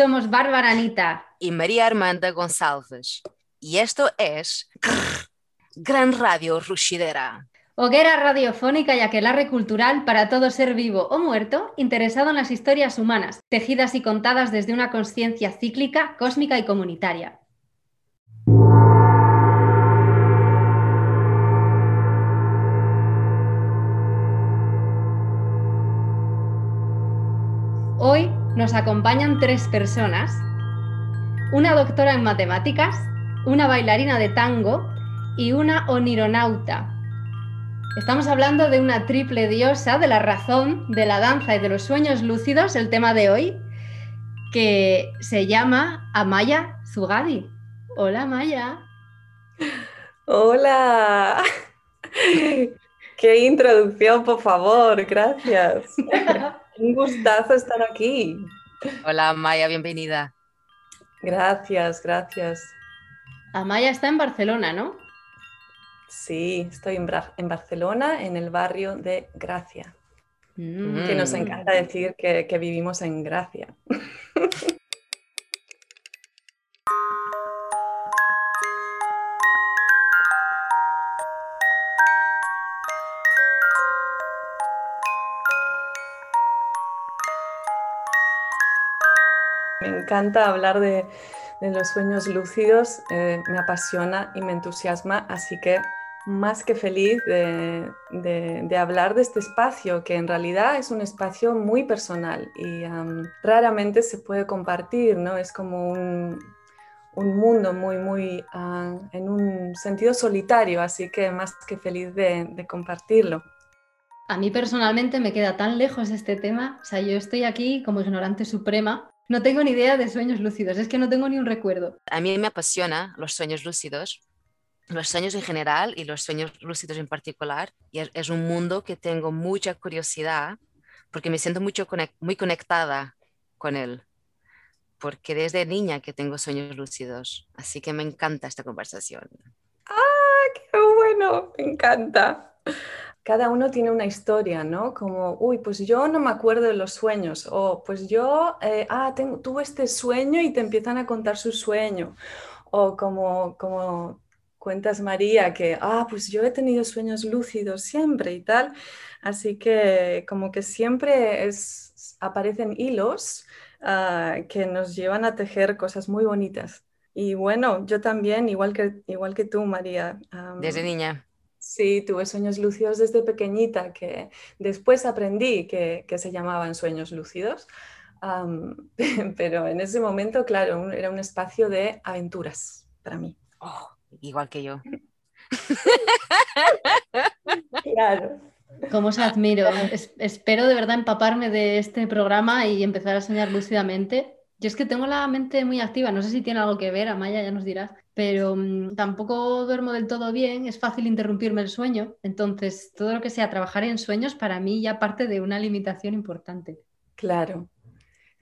Somos Bárbara Anita y María Armanda González. Y esto es Gran Radio Rushidera. Hoguera radiofónica y aquelarre cultural para todo ser vivo o muerto interesado en las historias humanas, tejidas y contadas desde una conciencia cíclica, cósmica y comunitaria. Hoy nos acompañan tres personas, una doctora en matemáticas, una bailarina de tango y una onironauta. Estamos hablando de una triple diosa de la razón, de la danza y de los sueños lúcidos, el tema de hoy, que se llama Amaya Zugadi. Hola Amaya. Hola. Qué introducción, por favor, gracias. Un gustazo estar aquí. Hola Maya, bienvenida. Gracias, gracias. Amaya está en Barcelona, ¿no? Sí, estoy en, Barcelona, en el barrio de Gracia. Mm. Que nos encanta decir que, que vivimos en Gracia. encanta hablar de, los sueños lúcidos, eh, me apasiona y me entusiasma, así que más que feliz de, hablar de este espacio, que en realidad es un espacio muy personal y raramente se puede compartir, ¿no? Es como un, mundo muy, muy ah, en un sentido solitario, así que más que feliz de compartirlo. A mí personalmente me queda tan lejos este tema, o sea, yo estoy aquí como ignorante suprema no tengo ni idea de sueños lúcidos, es que no tengo ni un recuerdo. A mí me apasiona los sueños lúcidos, los sueños en general y los sueños lúcidos en particular. Y es, un mundo que tengo mucha curiosidad porque me siento mucho muy conectada con él. Porque desde niña que tengo sueños lúcidos. Así que me encanta esta conversación. ¡Ah, qué bueno! Me encanta cada uno tiene una historia, ¿no? Como, uy, pues yo no me acuerdo de los sueños, o pues yo, eh, ah, tengo, tuve este sueño y te empiezan a contar su sueño, o como, como cuentas María, que, ah, pues yo he tenido sueños lúcidos siempre y tal, así que como que siempre aparecen hilos ah, que nos llevan a tejer cosas muy bonitas. Y bueno, yo también, igual que, igual que tú, María. Desde niña. Sí, tuve sueños lúcidos desde pequeñita, que después aprendí que, se llamaban sueños lúcidos, pero en ese momento, claro, era un espacio de aventuras para mí. Oh, igual que yo. claro. Cómo os admiro. espero de verdad empaparme de este programa y empezar a soñar lúcidamente. Yo es que tengo la mente muy activa, no sé si tiene algo que ver, Amaya ya nos dirás, pero mm, tampoco duermo del todo bien, es fácil interrumpirme el sueño, entonces todo lo que sea trabajar en sueños para mí ya parte de una limitación importante. Claro.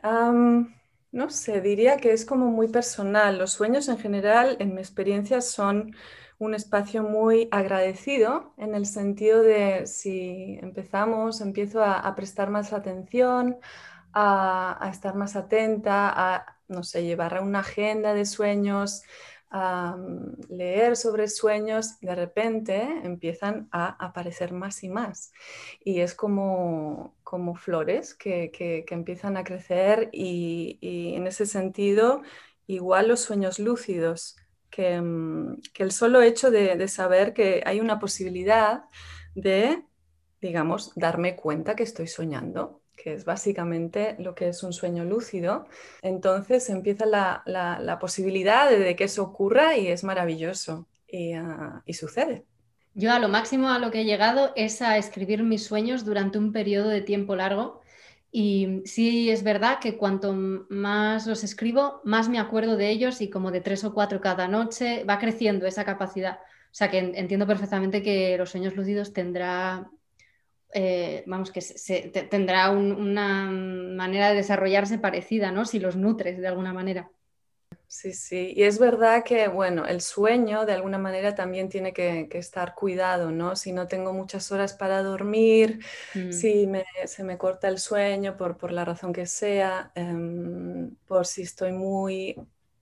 no sé, diría que es como muy personal. Los sueños en general, en mi experiencia, son un espacio muy agradecido en el sentido de si empezamos, empiezo a prestar más atención, a, estar más atenta, a, no sé, llevar una agenda de sueños, a mm, leer sobre sueños, de repente empiezan a aparecer más y más. Y es como, como flores que, que, empiezan a crecer y, en ese sentido, igual los sueños lúcidos, que, mm, que el solo hecho de, de, saber que hay una posibilidad de, digamos, darme cuenta que estoy soñando que es básicamente lo que es un sueño lúcido, entonces empieza la, posibilidad de, que eso ocurra y es maravilloso y, ah, y sucede. Yo a lo máximo a lo que he llegado es a escribir mis sueños durante un periodo de tiempo largo y sí es verdad que cuanto más los escribo, más me acuerdo de ellos y como de tres o cuatro cada noche va creciendo esa capacidad. O sea que entiendo perfectamente que los sueños lúcidos tendrá, eh, vamos, que se, tendrá una manera de desarrollarse parecida, ¿no? Si los nutres de alguna manera. Sí, sí, y es verdad que, bueno, el sueño de alguna manera también tiene que, estar cuidado, ¿no? Si no tengo muchas horas para dormir, mm. si se me corta el sueño por, por la razón que sea, em, por si estoy muy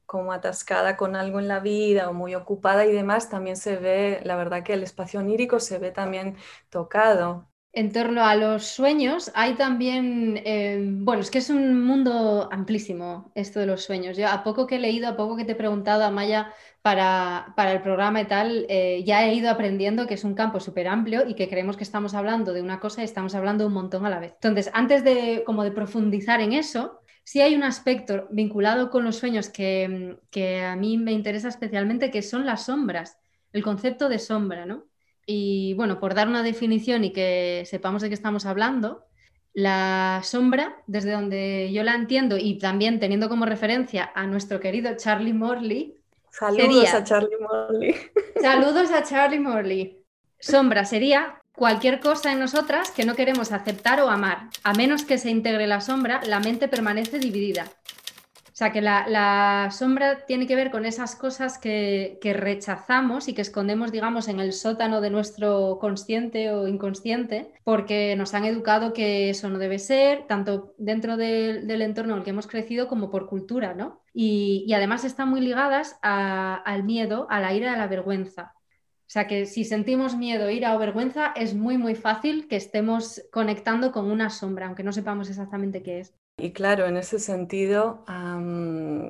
como atascada con algo en la vida o muy ocupada y demás, también se ve, la verdad que el espacio onírico se ve también tocado. En torno a los sueños, hay también, eh, bueno, es que es un mundo amplísimo esto de los sueños. Yo a poco que he leído, a poco que te he preguntado, Amaya, para, para el programa y tal, eh, ya he ido aprendiendo que es un campo súper amplio y que creemos que estamos hablando de una cosa y estamos hablando un montón a la vez. Entonces, antes de, como de profundizar en eso, sí hay un aspecto vinculado con los sueños que, que a mí me interesa especialmente, que son las sombras, el concepto de sombra, ¿no? Y bueno, por dar una definición y que sepamos de qué estamos hablando, la sombra, desde donde yo la entiendo y también teniendo como referencia a nuestro querido Charlie Morley. Saludos a Charlie Morley. Saludos a Charlie Morley. Sombra sería cualquier cosa en nosotras que no queremos aceptar o amar. A menos que se integre la sombra, la mente permanece dividida. O sea, que la, sombra tiene que ver con esas cosas que, rechazamos y que escondemos, digamos, en el sótano de nuestro consciente o inconsciente, porque nos han educado que eso no debe ser, tanto dentro del entorno en el que hemos crecido como por cultura, ¿no? Y, además están muy ligadas al miedo, a la ira, a la vergüenza. O sea que si sentimos miedo, ira o vergüenza, es muy, muy fácil que estemos conectando con una sombra, aunque no sepamos exactamente qué es. Y claro, en ese sentido,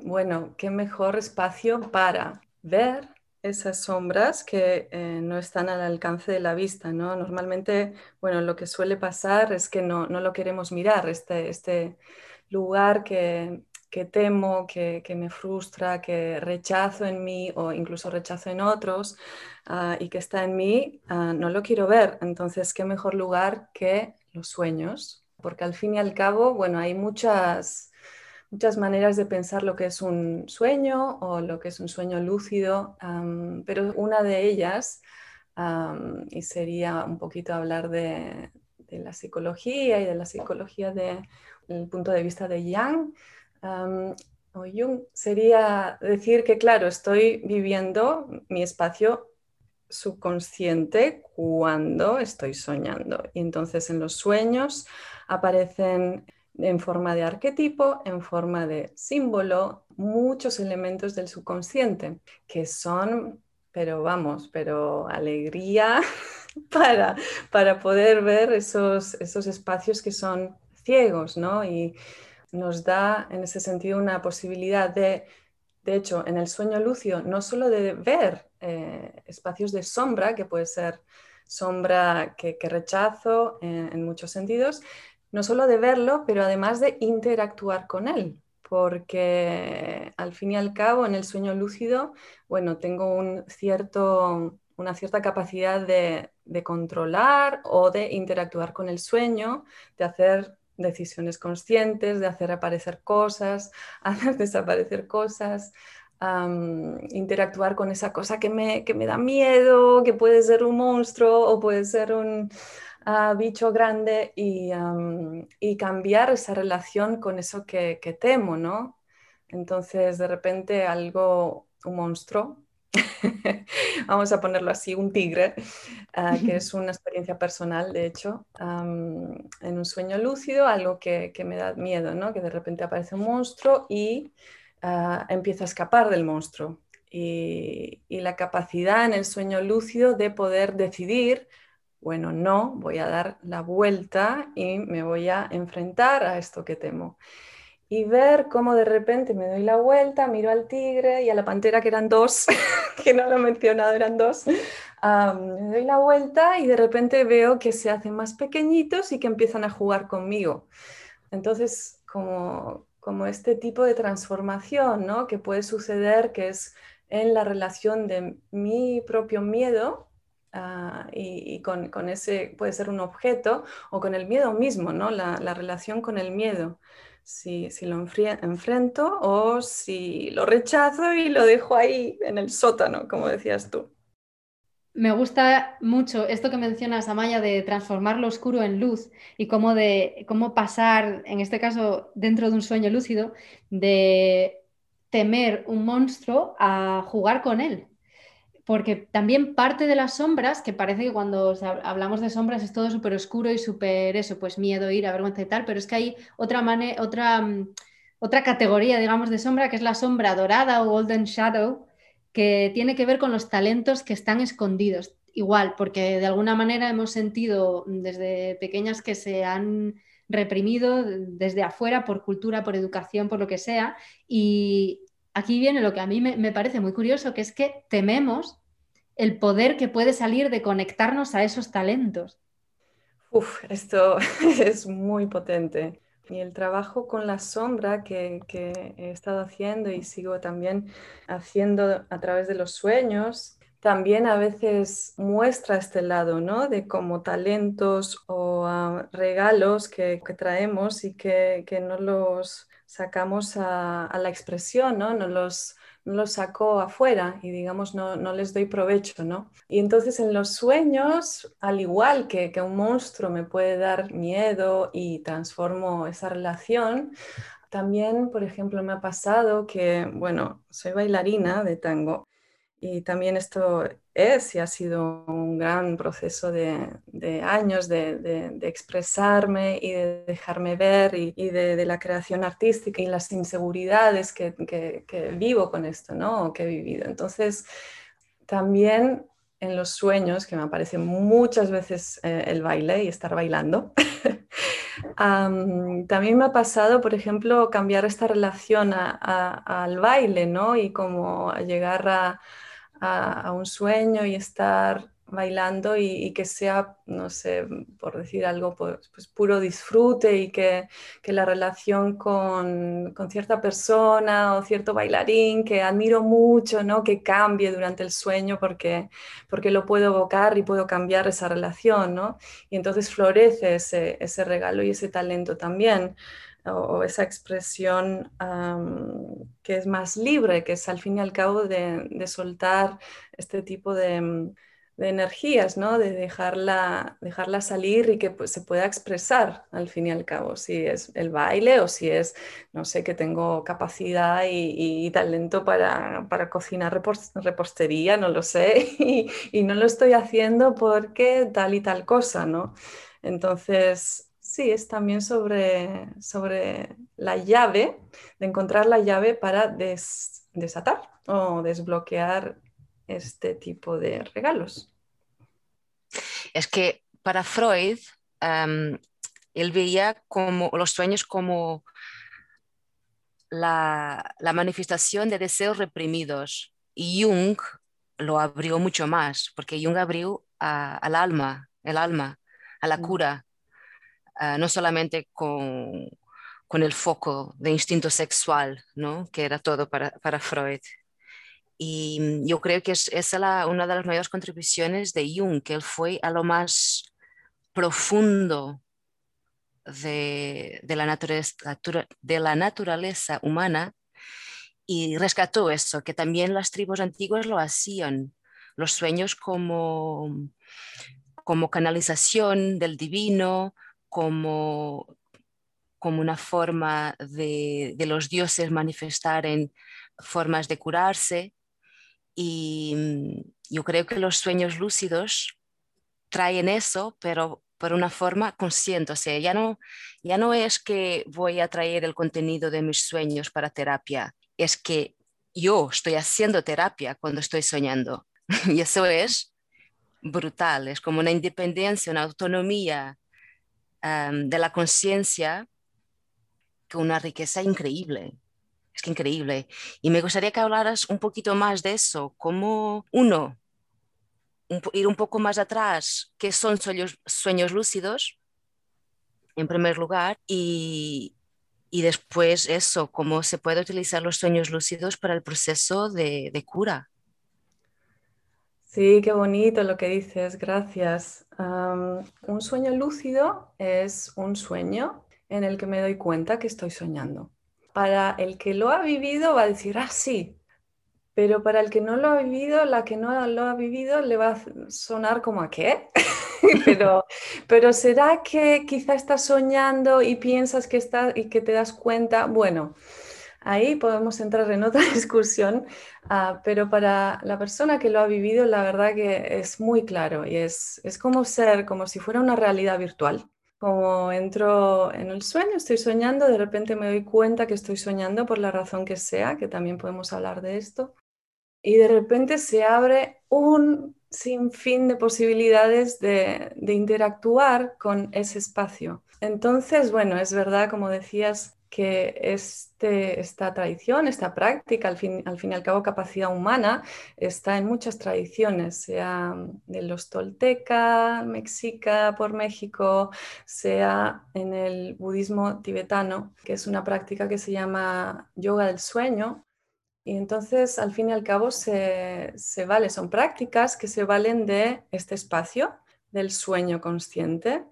bueno, qué mejor espacio para ver esas sombras que eh, no están al alcance de la vista, ¿no? Normalmente, bueno, lo que suele pasar es que no, lo queremos mirar, este, este lugar que, temo, que, me frustra, que rechazo en mí o incluso rechazo en otros ah, y que está en mí, ah, no lo quiero ver. Entonces, ¿qué mejor lugar que los sueños? Porque al fin y al cabo, bueno, hay muchas, muchas maneras de pensar lo que es un sueño o lo que es un sueño lúcido, pero una de ellas, y sería un poquito hablar de, la psicología y de la psicología desde el punto de vista de Yang, o Jung, sería decir que, claro, estoy viviendo mi espacio subconsciente cuando estoy soñando. Y entonces en los sueños aparecen en forma de arquetipo, en forma de símbolo, muchos elementos del subconsciente que son, pero vamos, pero alegría para, para poder ver esos, esos espacios que son ciegos, ¿no? Y nos da en ese sentido una posibilidad de, de hecho, en el sueño lúcido, no solo de ver eh, espacios de sombra, que puede ser sombra que, rechazo eh, en muchos sentidos, no solo de verlo, pero además de interactuar con él, porque al fin y al cabo en el sueño lúcido, bueno, tengo un cierto, una cierta capacidad de, de controlar o de interactuar con el sueño, de hacer decisiones conscientes, de hacer aparecer cosas, hacer desaparecer cosas, interactuar con esa cosa que me, que me da miedo, que puede ser un monstruo o puede ser un, bicho grande y, y, cambiar esa relación con eso que, que, temo, ¿no? Entonces, de repente, algo, un monstruo, vamos a ponerlo así, un tigre, ah, que es una experiencia personal, de hecho, en un sueño lúcido, algo que, que, me da miedo, ¿no? Que de repente aparece un monstruo y uh, empieza a escapar del monstruo. Y, y la capacidad en el sueño lúcido de poder decidir bueno, no, voy a dar la vuelta y me voy a enfrentar a esto que temo. Y ver cómo de repente me doy la vuelta, miro al tigre y a la pantera, que eran dos, que no lo he mencionado, eran dos, me doy la vuelta y de repente veo que se hacen más pequeñitos y que empiezan a jugar conmigo. Entonces, como, como este tipo de transformación ¿no? que puede suceder, que es en la relación de mi propio miedo ah, y, con, ese, puede ser un objeto, o con el miedo mismo, ¿no? la, la relación con el miedo. Si, si, lo enfrento o si lo rechazo y lo dejo ahí en el sótano, como decías tú. Me gusta mucho esto que mencionas, Amaya, de transformar lo oscuro en luz y cómo, de, cómo pasar, en este caso, dentro de un sueño lúcido, de temer un monstruo a jugar con él. Porque también parte de las sombras, que parece que cuando hablamos de sombras es todo súper oscuro y súper eso, pues miedo, ira, vergüenza y tal, pero es que hay otra, otra, mm, otra categoría, digamos, de sombra, que es la sombra dorada o golden shadow, que tiene que ver con los talentos que están escondidos. Igual, porque de alguna manera hemos sentido desde pequeñas que se han reprimido desde afuera por cultura, por educación, por lo que sea. Y aquí viene lo que a mí me, parece muy curioso, que es que tememos el poder que puede salir de conectarnos a esos talentos. Uf, esto es muy potente. Y el trabajo con la sombra que, he estado haciendo y sigo también haciendo a través de los sueños, también a veces muestra este lado, ¿no? De como talentos o ah, regalos que, traemos y que, no los sacamos a, la expresión, ¿no? No los no los saco afuera y digamos no, no, les doy provecho, ¿no? Y entonces en los sueños, al igual que, que un monstruo me puede dar miedo y transformo esa relación, también, por ejemplo, me ha pasado que, bueno, soy bailarina de tango y también esto es y ha sido un gran proceso de, años de, expresarme y de dejarme ver y, de, la creación artística y las inseguridades que, vivo con esto, ¿no? que he vivido. Entonces, también en los sueños, que me aparece muchas veces eh, el baile y estar bailando, también me ha pasado, por ejemplo, cambiar esta relación al baile, ¿no? Y como llegar a a, un sueño y estar bailando y, que sea, no sé, por decir algo, pues, pues puro disfrute y que, que la relación con, con, cierta persona o cierto bailarín que admiro mucho, ¿no? Que cambie durante el sueño porque, porque lo puedo evocar y puedo cambiar esa relación, ¿no? Y entonces florece ese, ese regalo y ese talento también o, esa expresión que es más libre, que es al fin y al cabo de, soltar este tipo de, energías, ¿no? de dejarla, dejarla salir y que pues, se pueda expresar al fin y al cabo, si es el baile o si es, no sé, que tengo capacidad y, talento para, cocinar repostería, no lo sé, y, y no lo estoy haciendo porque tal y tal cosa, ¿no? Entonces, Sí, es también sobre, sobre la llave, de encontrar la llave para desatar o desbloquear este tipo de regalos. Es que para Freud, él veía como los sueños como la, manifestación de deseos reprimidos y Jung lo abrió mucho más, porque Jung abrió al alma, el alma, a la mm. cura Ah, no solamente con, con, el foco de instinto sexual, ¿no? que era todo para, para Freud. Y mm, yo creo que es, es una de las mayores contribuciones de Jung, que él fue a lo más profundo de, de, la, naturaleza, de la naturaleza humana y rescató eso, que también las tribus antiguas lo hacían, los sueños como, como canalización del divino, como, como una forma de, los dioses manifestar en formas de curarse. Y mm, yo creo que los sueños lúcidos traen eso, pero por una forma consciente. O sea, ya no, ya no es que voy a traer el contenido de mis sueños para terapia, es que yo estoy haciendo terapia cuando estoy soñando. y eso es brutal, es como una independencia, una autonomía de la conciencia con una riqueza increíble. Es que increíble. Y me gustaría que hablaras un poquito más de eso, cómo uno ir un poco más atrás, qué son sueños, sueños lúcidos, en primer lugar, y, y después eso, cómo se puede utilizar los sueños lúcidos para el proceso de, de cura. Sí, qué bonito lo que dices, gracias. Un sueño lúcido es un sueño en el que me doy cuenta que estoy soñando. Para el que lo ha vivido va a decir, ah, sí, pero para el que no lo ha vivido, la que no lo ha vivido le va a sonar como a qué. pero, pero será que quizá estás soñando y piensas que está y que te das cuenta, bueno, ahí podemos entrar en otra discusión, ah, pero para la persona que lo ha vivido, la verdad que es muy claro y es, es como ser, como si fuera una realidad virtual. Como entro en el sueño, estoy soñando, de repente me doy cuenta que estoy soñando por la razón que sea, que también podemos hablar de esto, y de repente se abre un sinfín de posibilidades de, de interactuar con ese espacio. Entonces, bueno, es verdad, como decías, que este, esta tradición, esta práctica, al fin, al fin y al cabo capacidad humana, está en muchas tradiciones, sea de los tolteca, mexica, por México, sea en el budismo tibetano, que es una práctica que se llama yoga del sueño. Y entonces, al fin y al cabo, se, se vale, son prácticas que se valen de este espacio, del sueño consciente,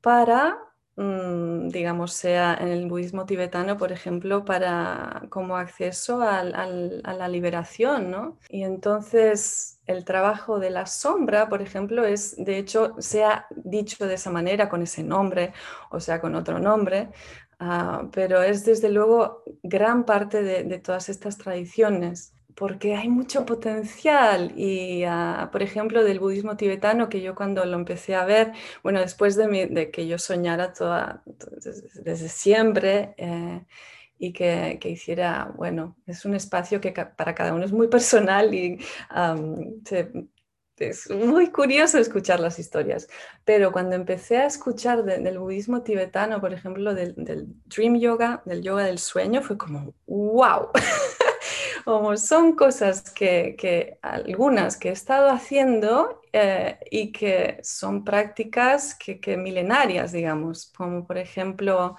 para digamos, sea en el budismo tibetano, por ejemplo, para como acceso a la liberación, ¿no? Y entonces el trabajo de la sombra, por ejemplo, es, de hecho, se ha dicho de esa manera, con ese nombre, o sea, con otro nombre, ah, pero es desde luego gran parte de todas estas tradiciones porque hay mucho potencial y, ah, por ejemplo, del budismo tibetano, que yo cuando lo empecé a ver, bueno, después de, que yo soñara toda, desde, siempre eh, y que, hiciera, bueno, es un espacio que para cada uno es muy personal y es muy curioso escuchar las historias, pero cuando empecé a escuchar del budismo tibetano, por ejemplo, del, del dream yoga, del yoga del sueño, fue como, wow. como son cosas que, algunas que he estado haciendo eh, y que son prácticas que, milenarias, digamos, como por ejemplo,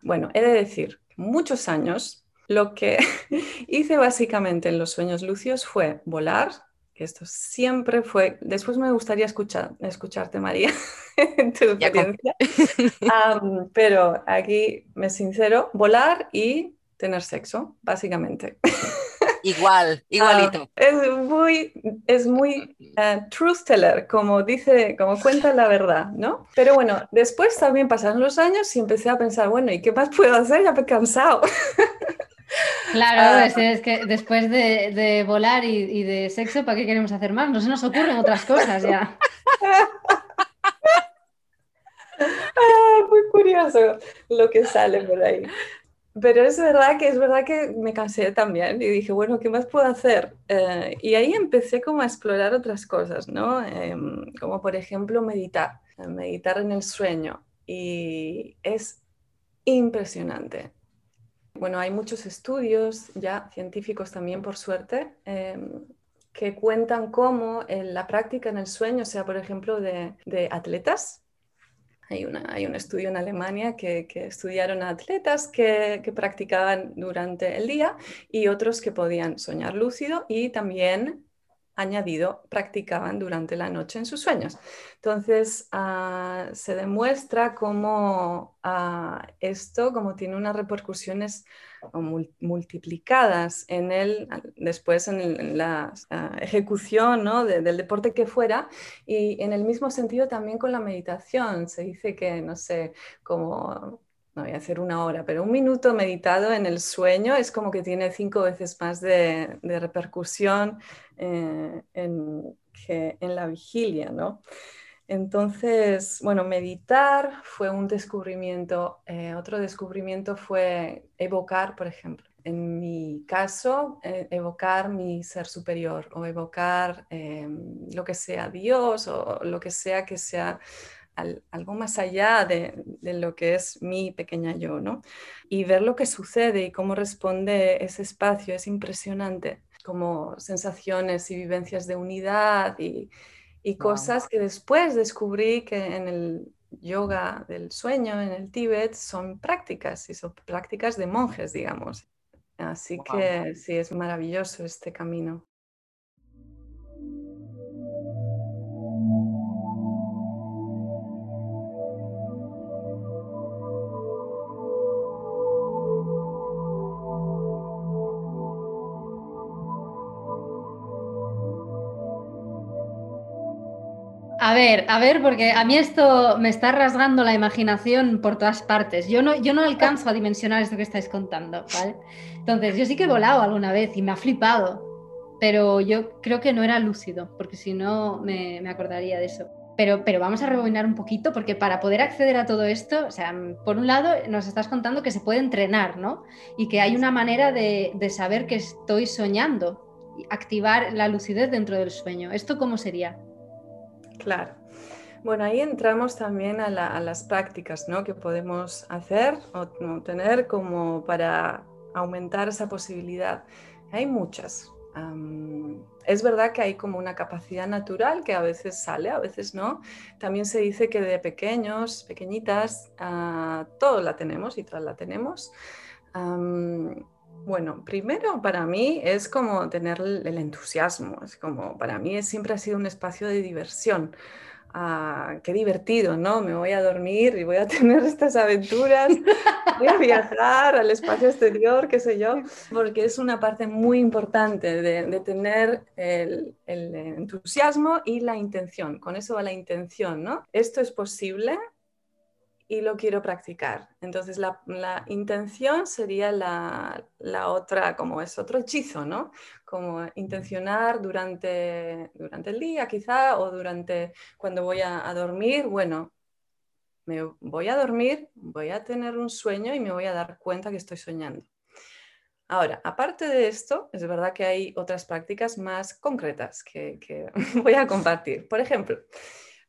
bueno, he de decir, muchos años lo que hice básicamente en los sueños lucios fue volar, que esto siempre fue, después me gustaría escuchar, escucharte María, en tu experiencia, pero aquí me sincero, volar y tener sexo, básicamente. Igual, ah, igualito. es muy, es muy eh, truth teller, como dice, como cuenta la verdad, ¿no? Pero bueno, después también pasaron los años y empecé a pensar, bueno, ¿y qué más puedo hacer? Ya me he cansado. Claro, ah. es, que después de, volar y, de sexo, ¿para qué queremos hacer más? No se nos ocurren otras cosas ya. Ah, muy curioso lo que sale por ahí. Pero es verdad que es verdad que me cansé también y dije, bueno, ¿qué más puedo hacer? Eh, y ahí empecé como a explorar otras cosas, ¿no? Em, como por ejemplo meditar, meditar en el sueño. Y es impresionante. Bueno, hay muchos estudios ya científicos también, por suerte, em, que cuentan cómo la práctica en el sueño, sea por ejemplo de, de atletas, hay, un estudio en Alemania que, estudiaron a atletas que, practicaban durante el día y otros que podían soñar lúcido y también añadido, practicaban durante la noche en sus sueños. Entonces, ah, se demuestra cómo ah, esto, como tiene unas repercusiones multiplicadas en el, después en, la ah, ejecución del deporte que fuera y en el mismo sentido también con la meditación. Se dice que, no sé, como no voy a hacer una hora, pero un minuto meditado en el sueño es como que tiene cinco veces más de, repercusión eh, en, que en la vigilia, ¿no? Entonces, bueno, meditar fue un descubrimiento. Eh, otro descubrimiento fue evocar, por ejemplo. En mi caso, eh, evocar mi ser superior o evocar lo que sea Dios o lo que sea que sea algo más allá de, lo que es mi pequeña yo, ¿no? Y ver lo que sucede y cómo responde ese espacio es impresionante, como sensaciones y vivencias de unidad y, y cosas que después descubrí que en el yoga del sueño, en el Tíbet, son prácticas y son prácticas de monjes, digamos. Así que sí, es maravilloso este camino. A ver, a ver, porque a mí esto me está rasgando la imaginación por todas partes. Yo no, yo no alcanzo a dimensionar esto que estáis contando, ¿vale? Entonces, yo sí que he volado alguna vez y me ha flipado, pero yo creo que no era lúcido, porque si no me, acordaría de eso. Pero, pero, vamos a rebobinar un poquito, porque para poder acceder a todo esto, o sea, por un lado nos estás contando que se puede entrenar, ¿no? Y que hay una manera de, de saber que estoy soñando, activar la lucidez dentro del sueño. ¿Esto cómo sería? Claro. Bueno, ahí entramos también a, las prácticas ¿no? que podemos hacer o tener como para aumentar esa posibilidad. Hay muchas. es verdad que hay como una capacidad natural que a veces sale, a veces no. También se dice que de pequeños, pequeñitas, uh, todos la tenemos y todas la tenemos. Bueno, primero para mí es como tener el entusiasmo, es como para mí siempre ha sido un espacio de diversión. Ah, qué divertido, ¿no? Me voy a dormir y voy a tener estas aventuras, voy a viajar al espacio exterior, qué sé yo, porque es una parte muy importante de, tener el, el, entusiasmo y la intención. Con eso va la intención, ¿no? Esto es posible y lo quiero practicar. Entonces la, intención sería la, otra, como es otro hechizo, ¿no? Como intencionar durante, durante el día quizá o durante cuando voy a, dormir, bueno, me voy a dormir, voy a tener un sueño y me voy a dar cuenta que estoy soñando. Ahora, aparte de esto, es verdad que hay otras prácticas más concretas que, que voy a compartir. Por ejemplo,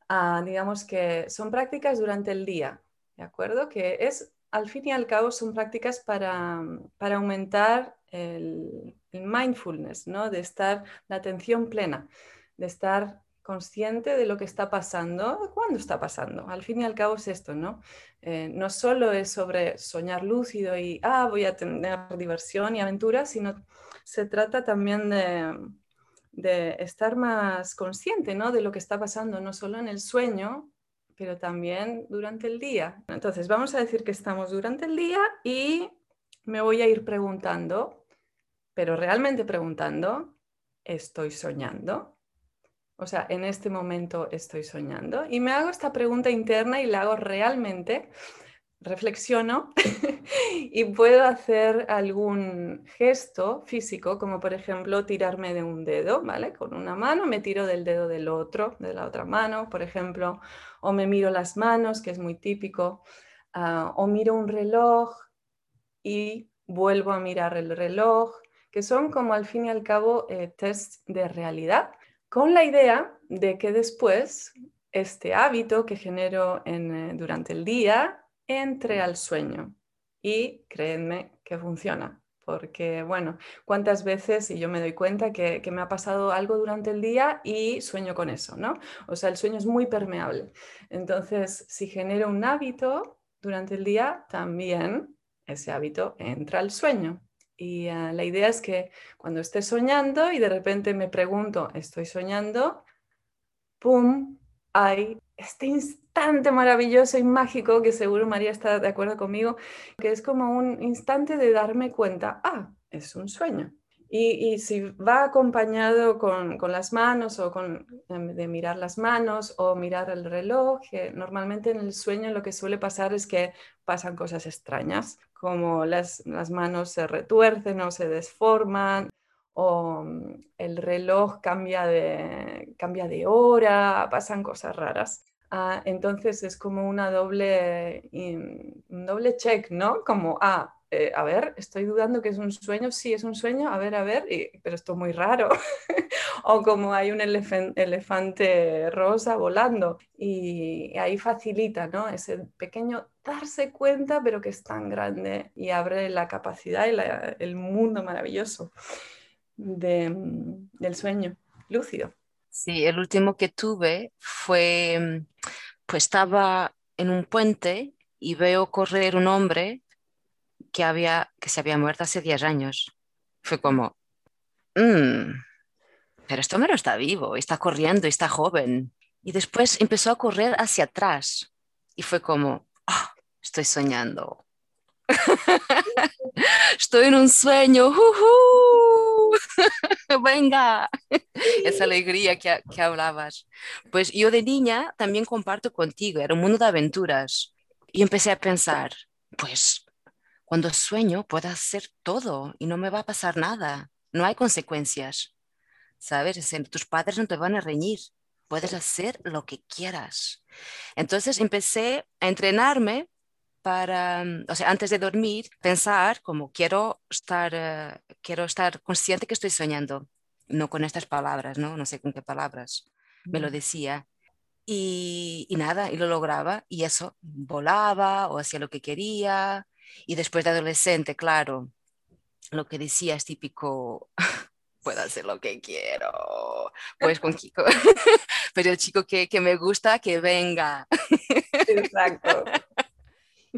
ah, digamos que son prácticas durante el día. ¿De acuerdo? Que es, al fin y al cabo, son prácticas para, aumentar el, mindfulness, ¿no? De estar, la atención plena, de estar consciente de lo que está pasando, cuándo está pasando. Al fin y al cabo es esto, ¿no? Eh, no solo es sobre soñar lúcido y, ah, voy a tener diversión y aventura, sino se trata también de, de estar más consciente, ¿no? De lo que está pasando, no solo en el sueño, pero también durante el día. Entonces, vamos a decir que estamos durante el día y me voy a ir preguntando, pero realmente preguntando, ¿estoy soñando? O sea, en este momento estoy soñando. Y me hago esta pregunta interna y la hago realmente reflexiono y puedo hacer algún gesto físico, como por ejemplo tirarme de un dedo, ¿vale? Con una mano me tiro del dedo del otro, de la otra mano, por ejemplo, o me miro las manos, que es muy típico, ah, o miro un reloj y vuelvo a mirar el reloj, que son como al fin y al cabo eh, test de realidad, con la idea de que después este hábito que genero en, eh, durante el día entre al sueño. Y créanme que funciona, porque bueno, cuántas veces, y yo me doy cuenta que, me ha pasado algo durante el día y sueño con eso, ¿no? O sea, el sueño es muy permeable. Entonces, si genero un hábito durante el día, también ese hábito entra al sueño. Y ah, la idea es que cuando esté soñando y de repente me pregunto, ¿estoy soñando? ¡Pum! Hay este instante maravilloso y mágico, que seguro María está de acuerdo conmigo, que es como un instante de darme cuenta, ah, es un sueño. Y, si va acompañado con, las manos o con, em, de mirar las manos o mirar el reloj, normalmente en el sueño lo que suele pasar es que pasan cosas extrañas, como las, las manos se retuercen o se desforman, o mm, el reloj cambia de, cambia de hora, pasan cosas raras. Ah, entonces es como una doble, un doble check, ¿no? Como, ah, eh, a ver, estoy dudando que es un sueño, sí es un sueño, a ver, a ver, pero esto es muy raro. o como hay un elefante rosa volando y ahí facilita, ¿no? Ese pequeño darse cuenta, pero que es tan grande y abre la capacidad y el mundo maravilloso mm, del sueño lúcido. Sí, el último que tuve fue, pues estaba en un puente y veo correr un hombre que, había, que se había muerto hace 10 años. Fue como, mmm, pero esto me lo está vivo, está corriendo, está joven. Y después empezó a correr hacia atrás y fue como, ah, estoy soñando. estoy en un sueño. Venga, esa alegría que, que, hablabas. Pues yo de niña también comparto contigo, era un mundo de aventuras. Y empecé a pensar, pues cuando sueño puedo hacer todo y no me va a pasar nada, no hay consecuencias. ¿Sabes? tus padres no te van a reñir, puedes hacer lo que quieras. Entonces empecé a entrenarme para, mm, o sea, antes de dormir, pensar como quiero estar, eh, quiero estar consciente que estoy soñando, no con estas palabras, ¿no? No sé con qué palabras me lo decía. Y, y, nada, y lo lograba, y eso, volaba o hacía lo que quería. Y después de adolescente, claro, lo que decía es típico, puedo hacer lo que quiero. Pues con Kiko. Pero el chico que, que me gusta, que venga. Exacto.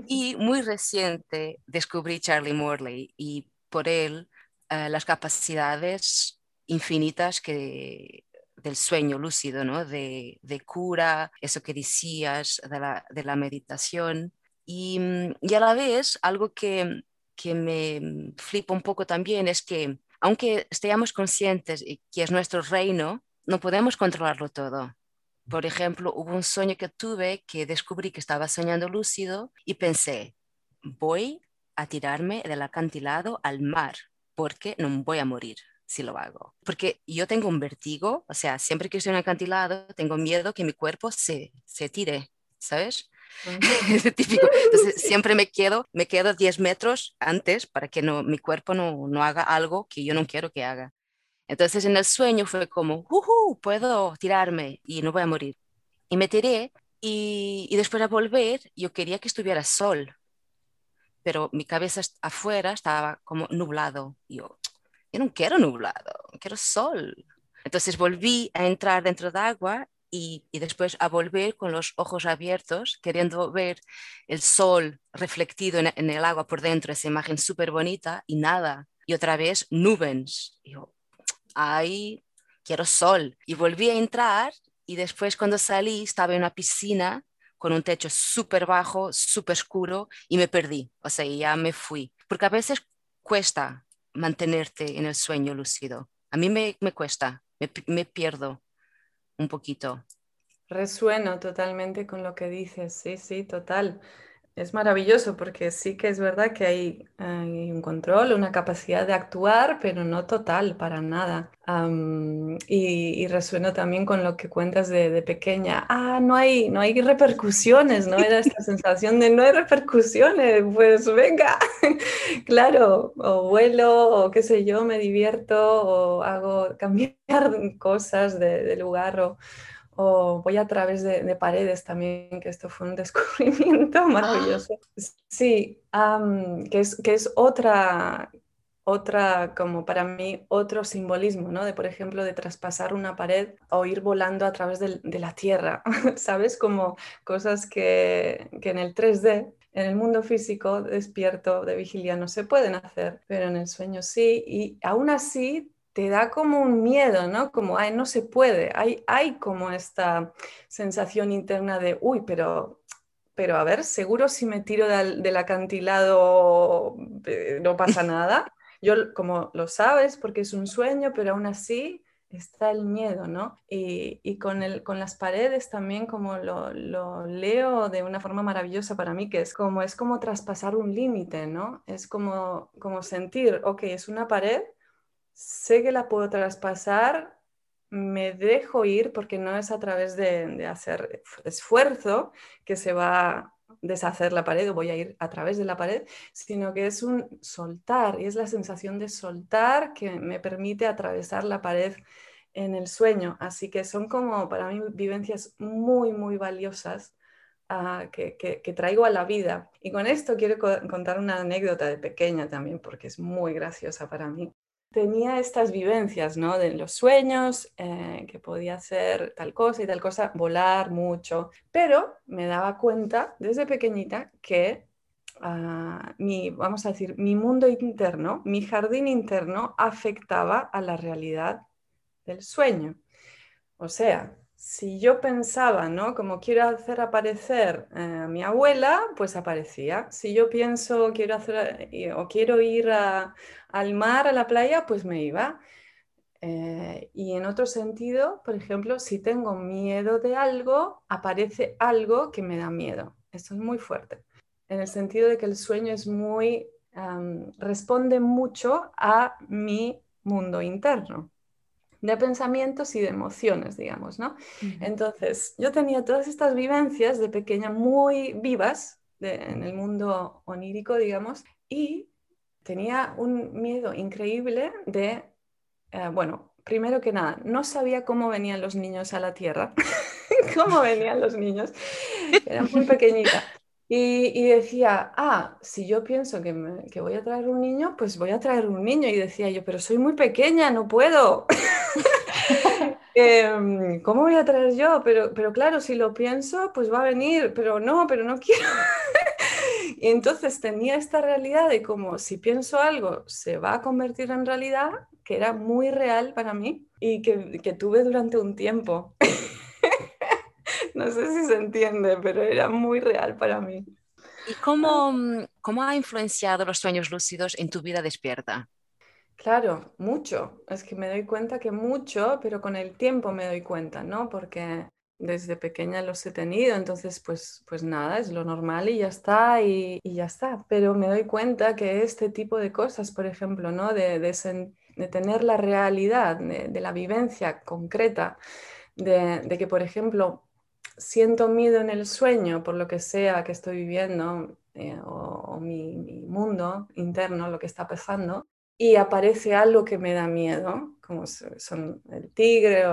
Y muy reciente descubrí Charlie Morley y por él uh, las capacidades infinitas que, del sueño lúcido, ¿no? de, de cura, eso que decías, de la, de la meditación. Y, y, a la vez, algo que, que me flipa un poco también es que aunque estemos conscientes que es nuestro reino, no podemos controlarlo todo. Por ejemplo, hubo un sueño que tuve que descubrí que estaba soñando lúcido y pensé, voy a tirarme del acantilado al mar porque no voy a morir si lo hago. Porque yo tengo un vertigo, o sea, siempre que estoy en un acantilado, tengo miedo que mi cuerpo se, se tire, ¿sabes? típico. Entonces siempre me quedo, me quedo 10 metros antes para que no, mi cuerpo no, no haga algo que yo no quiero que haga. Entonces en el sueño fue como, uh puedo tirarme y no voy a morir. Y me tiré y, y después de volver yo quería que estuviera sol, pero mi cabeza afuera estaba como nublado. yo, yo no quiero nublado, quiero sol. Entonces volví a entrar dentro de agua y, después a volver con los ojos abiertos, queriendo ver el sol reflectido en, el agua por dentro, esa imagen súper bonita y nada. Y otra vez nubes. Y yo, ay, quiero sol. Y volví a entrar y después cuando salí estaba en una piscina con un techo súper bajo, súper oscuro y me perdí. O sea, ya me fui. Porque a veces cuesta mantenerte en el sueño lúcido. A mí me, me cuesta, me, me pierdo un poquito. Resueno totalmente con lo que dices, sí, sí, total. Es maravilloso porque sí que es verdad que hay, un control, una capacidad de actuar, pero no total, para nada. y, resueno también con lo que cuentas de, pequeña. Ah, no hay, no hay repercusiones, ¿no? Era esta sensación de no hay repercusiones, pues venga, claro, o vuelo, o qué sé yo, me divierto, o hago cambiar cosas de, de lugar, o o voy a través de, paredes también, que esto fue un descubrimiento maravilloso. Sí, que, es, que es otra, otra, como para mí, otro simbolismo, ¿no? De, por ejemplo, de traspasar una pared o ir volando a través de, de la tierra, ¿sabes? Como cosas que, que, en el 3D, en el mundo físico, despierto, de vigilia, no se pueden hacer, pero en el sueño sí, y aún así te da como un miedo, ¿no? Como, ay, no se puede. Hay, hay como esta sensación interna de, uy, pero, pero a ver, seguro si me tiro del, acantilado eh, no pasa nada. Yo, como lo sabes, porque es un sueño, pero aún así está el miedo, ¿no? Y, con, el, con las paredes también como lo, lo, leo de una forma maravillosa para mí, que es como, es como traspasar un límite, ¿no? Es como, como sentir, ok, es una pared, sé que la puedo traspasar, me dejo ir porque no es a través de, hacer esfuerzo que se va a deshacer la pared o voy a ir a través de la pared, sino que es un soltar y es la sensación de soltar que me permite atravesar la pared en el sueño. Así que son como para mí vivencias muy, muy valiosas ah, que, que, traigo a la vida. Y con esto quiero contar una anécdota de pequeña también, porque es muy graciosa para mí. Tenía estas vivencias, ¿no? De los sueños, eh, que podía hacer tal cosa y tal cosa, volar mucho, pero me daba cuenta desde pequeñita que ah, mi, vamos a decir, mi mundo interno, mi jardín interno afectaba a la realidad del sueño. O sea, si yo pensaba, ¿no? Como quiero hacer aparecer eh, a mi abuela, pues aparecía. Si yo pienso quiero hacer o quiero ir al mar, a la playa, pues me iba. Eh, y en otro sentido, por ejemplo, si tengo miedo de algo, aparece algo que me da miedo. Esto es muy fuerte. En el sentido de que el sueño es muy, responde mucho a mi mundo interno de pensamientos y de emociones, digamos, ¿no? Entonces, yo tenía todas estas vivencias de pequeña muy vivas en el mundo onírico, digamos, y tenía un miedo increíble de, eh, bueno, primero que nada, no sabía cómo venían los niños a la Tierra, cómo venían los niños, era muy pequeñita. Y, decía, ah, si yo pienso que, que, voy a traer un niño, pues voy a traer un niño. Y decía yo, pero soy muy pequeña, no puedo. Em, ¿Cómo voy a traer yo? Pero, pero claro, si lo pienso, pues va a venir, pero no, pero no quiero. y entonces tenía esta realidad de como si pienso algo, se va a convertir en realidad, que era muy real para mí y que, que tuve durante un tiempo. No sé si se entiende, pero era muy real para mí. ¿Y cómo, mm, cómo ha influenciado los sueños lúcidos en tu vida despierta? Claro, mucho. Es que me doy cuenta que mucho, pero con el tiempo me doy cuenta, ¿no? Porque desde pequeña los he tenido, entonces pues, pues nada, es lo normal y ya está, y, ya está. Pero me doy cuenta que este tipo de cosas, por ejemplo, ¿no? De, de, tener la realidad, de, la vivencia concreta, de, que, por ejemplo, siento miedo en el sueño por lo que sea que estoy viviendo eh, o, mi, mundo interno, lo que está pasando, y aparece algo que me da miedo, como son el tigre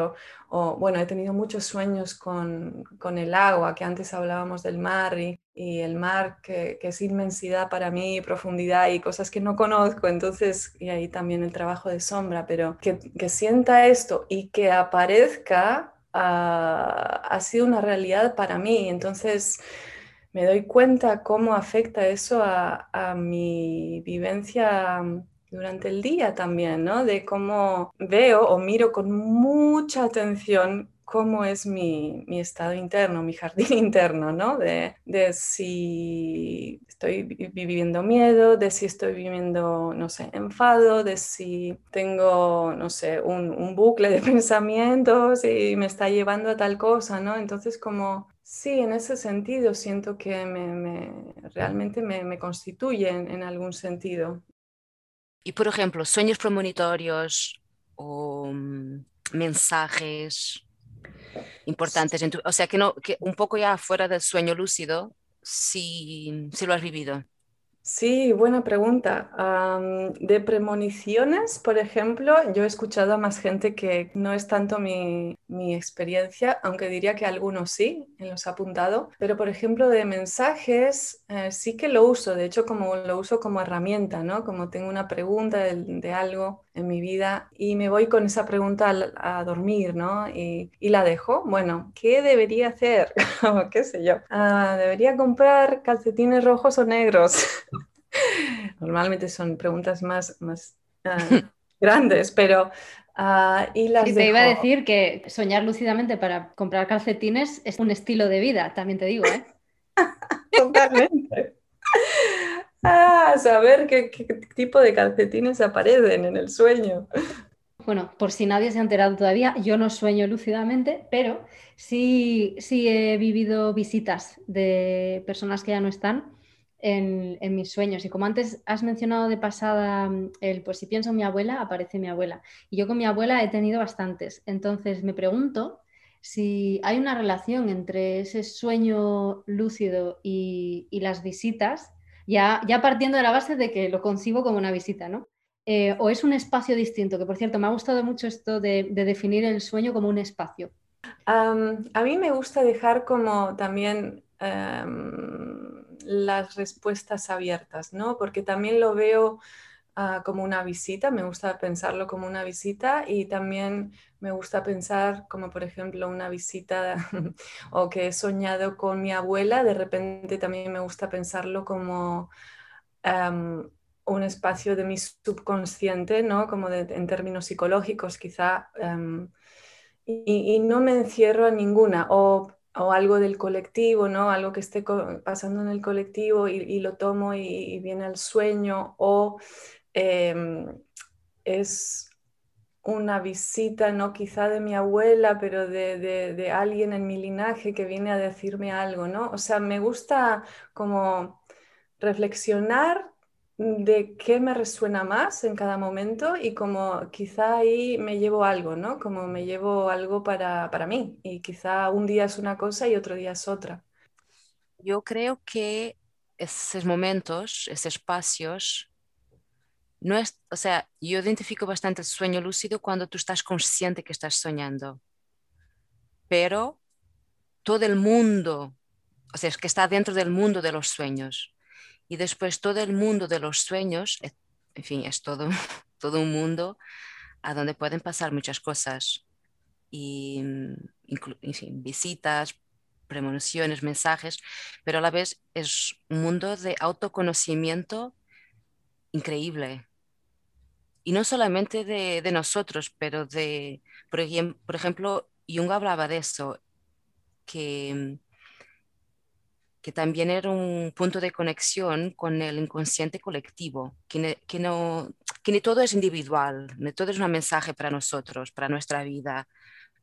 o, bueno, he tenido muchos sueños con, con, el agua, que antes hablábamos del mar y, y el mar que, que, es inmensidad para mí, profundidad y cosas que no conozco, entonces, y ahí también el trabajo de sombra, pero que, que sienta esto y que aparezca ha, sido una realidad para mí. Entonces me doy cuenta cómo afecta eso a, a mi vivencia durante el día también, ¿no? De cómo veo o miro con mucha atención cómo es mi, estado interno, mi jardín interno, ¿no? De, si estoy viviendo miedo, de si estoy viviendo, no sé, enfado, de si tengo, no sé, un, bucle de pensamientos y me está llevando a tal cosa, ¿no? Entonces, como, sí, en ese sentido siento que me realmente me, me constituye en, en algún sentido. Y, por ejemplo, sueños premonitorios o mm, mensajes importantes. En tu, o sea, que, no, que un poco ya fuera del sueño lúcido, si, si lo has vivido. Sí, buena pregunta. de premoniciones, por ejemplo, yo he escuchado a más gente que no es tanto mi, experiencia, aunque diría que algunos sí, en los he apuntado, pero por ejemplo de mensajes eh, sí que lo uso, de hecho como lo uso como herramienta, ¿no? Como tengo una pregunta de, algo en mi vida y me voy con esa pregunta a, dormir, ¿no? Y, la dejo. Bueno, ¿qué debería hacer? ¿Qué sé yo? Ah, ¿Debería comprar calcetines rojos o negros? Normalmente son preguntas más, más ah, grandes, pero... Uh, y las te iba a decir que soñar lúcidamente para comprar calcetines es un estilo de vida, también te digo, ¿eh? Totalmente. Ah, saber qué, tipo de calcetines aparecen en el sueño. Bueno, por si nadie se ha enterado todavía, yo no sueño lúcidamente, pero sí, sí he vivido visitas de personas que ya no están en, mis sueños. Y como antes has mencionado de pasada, el pues si pienso en mi abuela, aparece mi abuela. Y yo con mi abuela he tenido bastantes. Entonces me pregunto si hay una relación entre ese sueño lúcido y, las visitas, ya, ya, partiendo de la base de que lo concibo como una visita, ¿no? Eh, o es un espacio distinto, que por cierto me ha gustado mucho esto de, definir el sueño como un espacio. a mí me gusta dejar como también em, las respuestas abiertas, ¿no? Porque también lo veo ah, como una visita, me gusta pensarlo como una visita y también me gusta pensar como por ejemplo una visita o que he soñado con mi abuela, de repente también me gusta pensarlo como un espacio de mi subconsciente, ¿no? Como en términos psicológicos quizá, y, no me encierro a ninguna, o, algo del colectivo, ¿no? Algo que esté pasando en el colectivo y, lo tomo y, viene al sueño, o em, es una visita, no quizá de mi abuela, pero de, de, alguien en mi linaje que viene a decirme algo, ¿no? O sea, me gusta como reflexionar de qué me resuena más en cada momento y como quizá ahí me llevo algo, ¿no? Como me llevo algo para, para mí y quizá un día es una cosa y otro día es otra. Yo creo que esos momentos, esos espacios, no es, o sea, yo identifico bastante el sueño lúcido cuando tú estás consciente que estás soñando, pero todo el mundo, o sea, es que está dentro del mundo de los sueños y después todo el mundo de los sueños, eh, en fin, es todo, todo un mundo a donde pueden pasar muchas cosas. Y, en fin, visitas, premoniciones, mensajes, pero a la vez es un mundo de autoconocimiento increíble. Y no solamente de, de nosotros, pero de, por, por ejemplo, Jung hablaba de eso, que que también era un punto de conexión con el inconsciente colectivo, que, que, no, que ni todo es individual, ni todo es un mensaje para nosotros, para nuestra vida,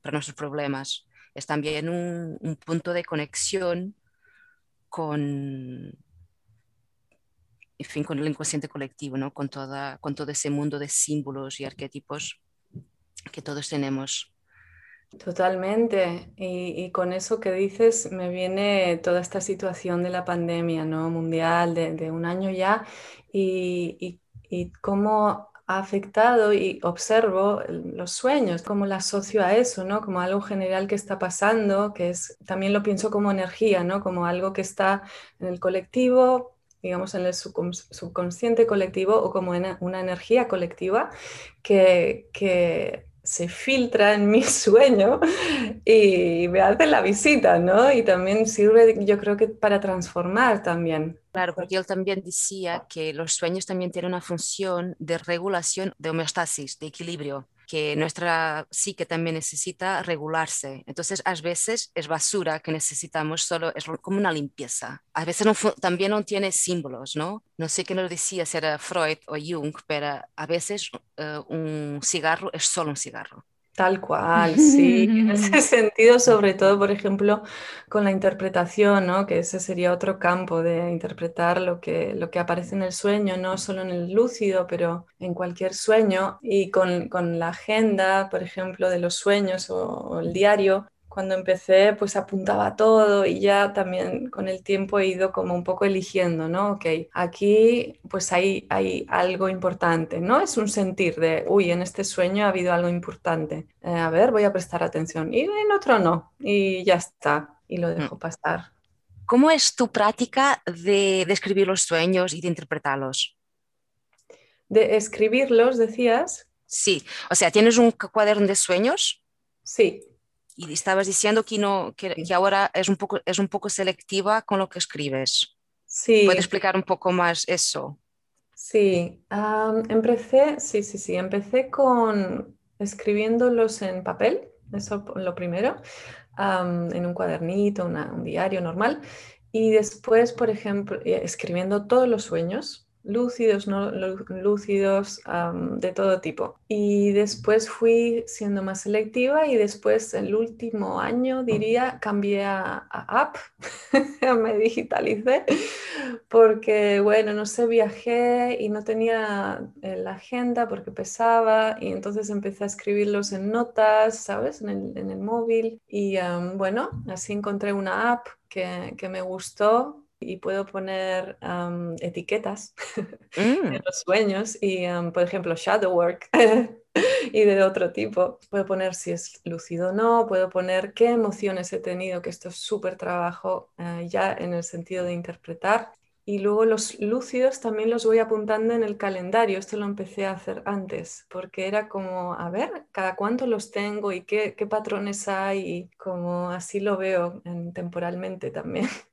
para nuestros problemas. Es también un, un punto de conexión con, con el inconsciente colectivo, ¿no? con, toda, con todo ese mundo de símbolos y arquetipos que todos tenemos. Totalmente. Y, con eso que dices me viene toda esta situación de la pandemia ¿no? mundial de, un año ya y, cómo ha afectado y observo los sueños, cómo la asocio a eso, ¿no? como algo general que está pasando, que es, también lo pienso como energía, ¿no? como algo que está en el colectivo, digamos, en el subconsciente colectivo o como una energía colectiva que, que se filtra en mi sueño y me hace la visita, ¿no? Y también sirve, yo creo que para transformar también. Claro, porque él también decía que los sueños también tienen una función de regulación, de homeostasis, de equilibrio que nuestra psique también necesita regularse. Entonces, a veces es basura que necesitamos, solo es como una limpieza. A veces también no tiene símbolos, ¿no? No sé qué nos decía, si era Freud o Jung, pero a veces eh, un cigarro es solo un cigarro. Tal cual, sí. En ese sentido, sobre todo, por ejemplo, con la interpretación, ¿no? Que ese sería otro campo de interpretar lo que, lo que aparece en el sueño, no solo en el lúcido, pero en cualquier sueño. Y con, con la agenda, por ejemplo, de los sueños o el diario, cuando empecé pues apuntaba todo y ya también con el tiempo he ido como un poco eligiendo, ¿no? Ok, aquí pues hay, hay algo importante, ¿no? Es un sentir de, uy, en este sueño ha habido algo importante, eh, a ver, voy a prestar atención y en otro no y ya está y lo dejo mm. pasar. ¿Cómo es tu práctica de, de escribir los sueños y de interpretarlos? De escribirlos, decías. Sí, o sea, ¿tienes un cuaderno de sueños? Sí, y estabas diciendo que, no, que, ahora es un, poco, es un poco selectiva con lo que escribes. Sí. ¿Puedes explicar un poco más eso? Sí, empecé, sí, sí, sí, empecé con escribiéndolos en papel, eso lo primero, en un cuadernito, un diario normal, y después, por ejemplo, eh, escribiendo todos los sueños, lúcidos, no lúcidos, de todo tipo. Y después fui siendo más selectiva y después el último año, diría, cambié a, app, me digitalicé, porque bueno, no sé, viajé y no tenía eh, la agenda porque pesaba y entonces empecé a escribirlos en notas, ¿sabes? En el, en el móvil y bueno, así encontré una app que, que me gustó y puedo poner etiquetas en mm. los sueños y, por ejemplo, shadow work y de otro tipo. Puedo poner si es lúcido o no, puedo poner qué emociones he tenido, que esto es súper trabajo eh, ya en el sentido de interpretar. Y luego los lúcidos también los voy apuntando en el calendario. Esto lo empecé a hacer antes, porque era como, a ver, cada cuánto los tengo y qué, qué patrones hay, y como así lo veo temporalmente también.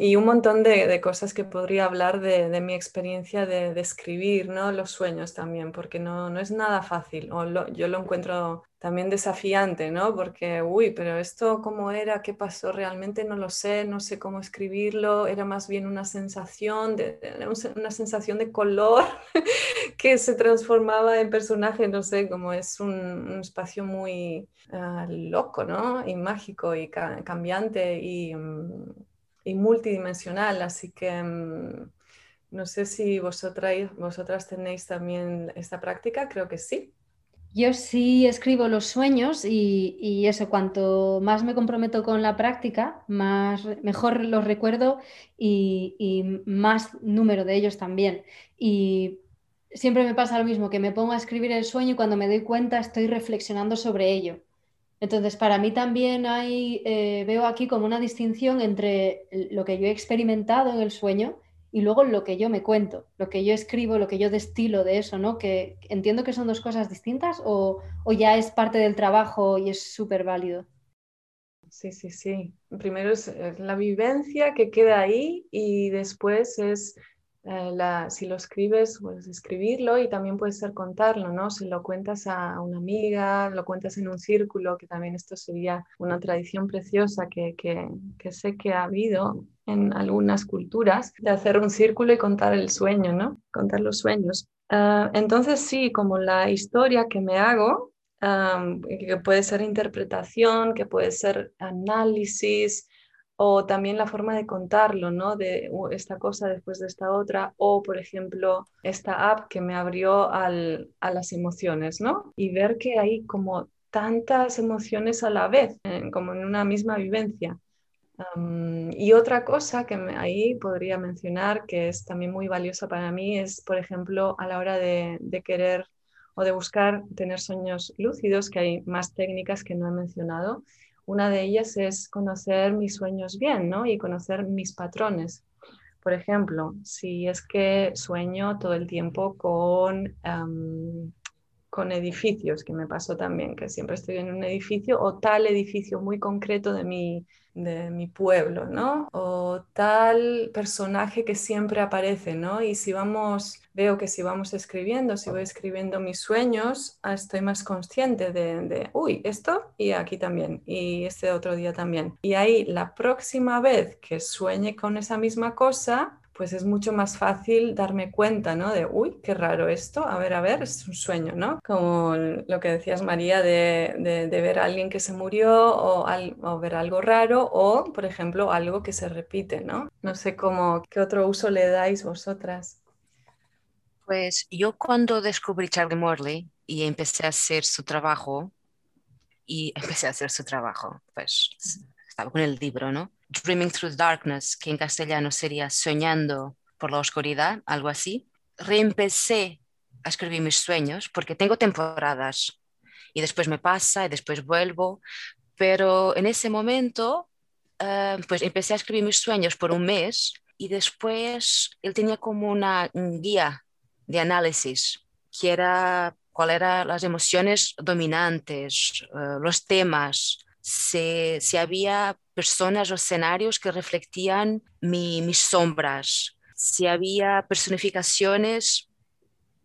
y un montón de, cosas que podría hablar de, mi experiencia de, escribir, ¿no? Los sueños también, porque no, no es nada fácil, o yo lo encuentro también desafiante, ¿no? Porque, uy, pero esto cómo era, qué pasó realmente, no lo sé, no sé cómo escribirlo, era más bien una sensación, de, una sensación de color que se transformaba en personaje, no sé, como es un, espacio muy ah, loco, ¿no? Y mágico y cambiante y... Mm, y multidimensional, así que mm, no sé si vosotras, tenéis también esta práctica, creo que sí. Yo sí escribo los sueños y, eso, cuanto más me comprometo con la práctica, más, mejor los recuerdo y, y, más número de ellos también. Y siempre me pasa lo mismo, que me pongo a escribir el sueño y cuando me doy cuenta estoy reflexionando sobre ello. Entonces, para mí también hay, eh, veo aquí como una distinción entre lo que yo he experimentado en el sueño y luego lo que yo me cuento, lo que yo escribo, lo que yo destilo de eso, ¿no? Que entiendo que son dos cosas distintas o, o ya es parte del trabajo y es súper válido. Sí, sí, sí. Primero es la vivencia que queda ahí y después es eh, si lo escribes, puedes escribirlo y también puede ser contarlo, ¿no? Si lo cuentas a una amiga, lo cuentas en un círculo, que también esto sería una tradición preciosa que, que, que sé que ha habido en algunas culturas, de hacer un círculo y contar el sueño, ¿no? Contar los sueños. Ah, entonces sí, como la historia que me hago, que puede ser interpretación, que puede ser análisis, o también la forma de contarlo, ¿no? De esta cosa después de esta otra, o por ejemplo, esta app que me abrió a las emociones, ¿no? Y ver que hay como tantas emociones a la vez, como en una misma vivencia. y otra cosa que ahí podría mencionar que es también muy valiosa para mí es, por ejemplo, a la hora de querer o de buscar tener sueños lúcidos, que hay más técnicas que no he mencionado, una de ellas es conocer mis sueños bien, ¿no? Y conocer mis patrones. Por ejemplo, si es que sueño todo el tiempo con, con edificios, que me pasó también, que siempre estoy en un edificio o tal edificio muy concreto de mi, de mi pueblo, ¿no? O tal personaje que siempre aparece, ¿no? Y si vamos, veo que si vamos escribiendo, si voy escribiendo mis sueños, ah, estoy más consciente de, de, uy, esto y aquí también, y este otro día también. Y ahí la próxima vez que sueñe con esa misma cosa, pues es mucho más fácil darme cuenta, ¿no? De, uy, qué raro esto, a ver, a ver, es un sueño, ¿no? Como lo que decías, María, de, de, ver a alguien que se murió o, o, ver algo raro o, por ejemplo, algo que se repite, ¿no? No sé cómo, qué otro uso le dais vosotras. Pues yo cuando descubrí Charlie Morley y empecé a hacer su trabajo, y empecé a hacer su trabajo, pues estaba con el libro, ¿no? Dreaming Through Darkness, que en castellano sería Soñando por la Oscuridad, algo así, reempecé a escribir mis sueños porque tengo temporadas y después me pasa y después vuelvo, pero en ese momento eh, pues empecé a escribir mis sueños por un mes y después él tenía como una guía de análisis que era cuáles eran las emociones dominantes, eh, los temas, si, si había personas o escenarios que reflectían mis sombras, si había personificaciones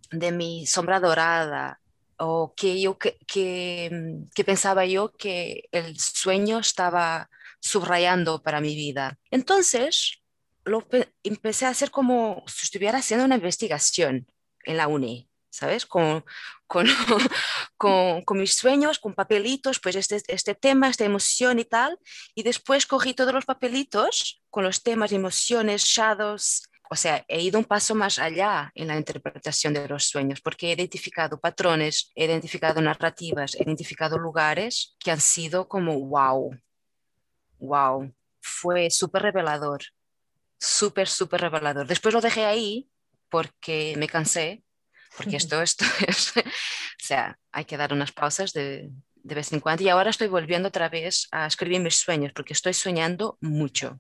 de mi sombra dorada o que yo que, que, pensaba yo que el sueño estaba subrayando para mi vida. Entonces, lo empecé a hacer como si estuviera haciendo una investigación en la uni. ¿Sabes? Con, con, con, mis sueños, con papelitos, pues este, este tema, esta emoción y tal. Y después cogí todos los papelitos con los temas, emociones, shadows. O sea, he ido un paso más allá en la interpretación de los sueños, porque he identificado patrones, he identificado narrativas, he identificado lugares que han sido como wow, wow. Fue súper revelador, súper, súper revelador. Después lo dejé ahí porque me cansé porque esto, esto es, o sea, hay que dar unas pausas de, de vez en cuando y ahora estoy volviendo otra vez a escribir mis sueños porque estoy soñando mucho.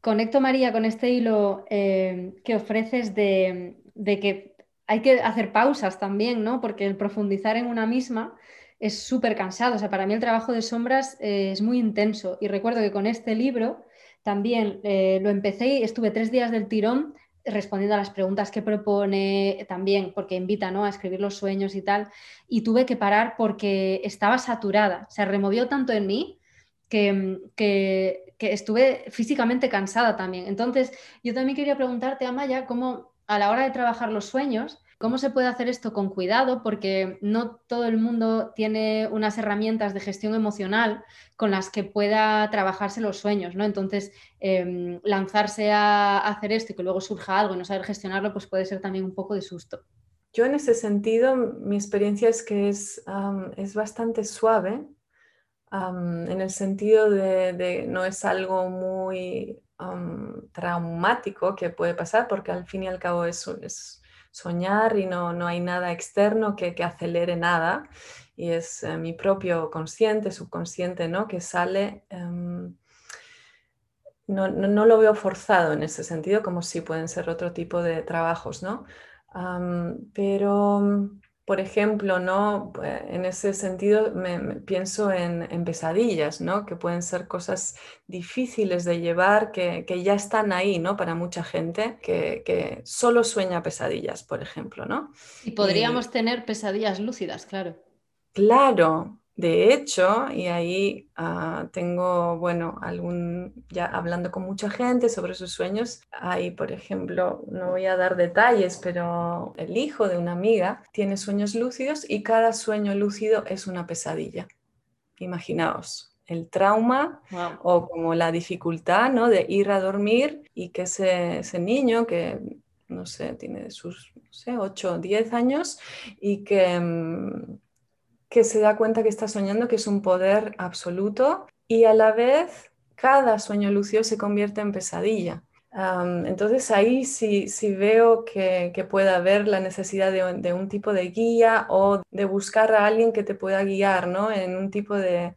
conecto, María, con este hilo eh, que ofreces de, que hay que hacer pausas también, ¿no? Porque el profundizar en una misma es súper cansado. O sea, para mí el trabajo de sombras eh, es muy intenso. Y recuerdo que con este libro también eh, lo empecé y estuve tres días del tirón respondiendo a las preguntas que propone también, porque invita ¿no? a escribir los sueños y tal, y tuve que parar porque estaba saturada, se removió tanto en mí que, que, estuve físicamente cansada también. Entonces, yo también quería preguntarte, Amaya, cómo a la hora de trabajar los sueños, ¿Cómo se puede hacer esto con cuidado? Porque no todo el mundo tiene unas herramientas de gestión emocional con las que pueda trabajarse los sueños, ¿no? Entonces, em, lanzarse a hacer esto y que luego surja algo y no saber gestionarlo, pues puede ser también un poco de susto. Yo en ese sentido, mi experiencia es que es, es bastante suave, en el sentido de, no es algo muy traumático que puede pasar, porque al fin y al cabo es, es soñar y no, no hay nada externo que, que, acelere nada y es eh, mi propio consciente, subconsciente, ¿no? Que sale... Em, no, no, lo veo forzado en ese sentido, como si pueden ser otro tipo de trabajos, ¿no? pero por ejemplo, ¿no? Pues, en ese sentido me, pienso en, pesadillas, ¿no? que pueden ser cosas difíciles de llevar, que, ya están ahí ¿no? para mucha gente, que, solo sueña pesadillas, por ejemplo. ¿no? Y podríamos tener pesadillas lúcidas, claro. Claro, de hecho, y ahí ah, tengo, bueno, algún, ya hablando con mucha gente sobre sus sueños, hay, por ejemplo, no voy a dar detalles, pero el hijo de una amiga tiene sueños lúcidos y cada sueño lúcido es una pesadilla. Imaginaos el trauma o como la dificultad ¿no? de ir a dormir y que ese, ese niño que no sé, tiene sus no sé, 8 o 10 años y que mm, que se da cuenta que está soñando, que es un poder absoluto y a la vez cada sueño lúcido se convierte en pesadilla. entonces ahí sí, veo que, que, puede haber la necesidad de, un tipo de guía o de buscar a alguien que te pueda guiar ¿no? en un tipo de,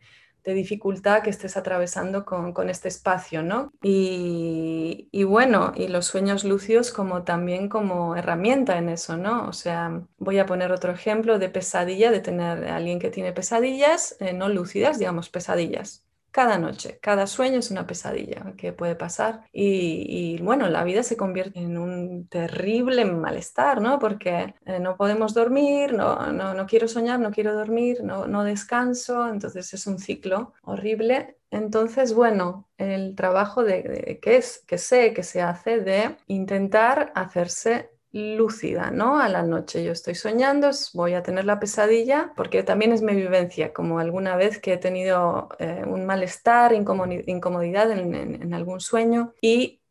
de dificultad que estés atravesando con, con este espacio, ¿no? Y, bueno, y los sueños lúcidos como también como herramienta en eso, ¿no? O sea, voy a poner otro ejemplo de pesadilla, de tener a alguien que tiene pesadillas, eh, no lúcidas, digamos pesadillas cada noche, cada sueño es una pesadilla que puede pasar y, bueno, la vida se convierte en un terrible malestar, ¿no? Porque eh, no podemos dormir, no, no, no, quiero soñar, no quiero dormir, no, no descanso, entonces es un ciclo horrible. Entonces, bueno, el trabajo de, que, es, que sé que se hace de intentar hacerse lúcida, ¿no? A la noche yo estoy soñando, voy a tener la pesadilla, porque también es mi vivencia, como alguna vez que he tenido eh, un malestar, incomodidad en, algún sueño y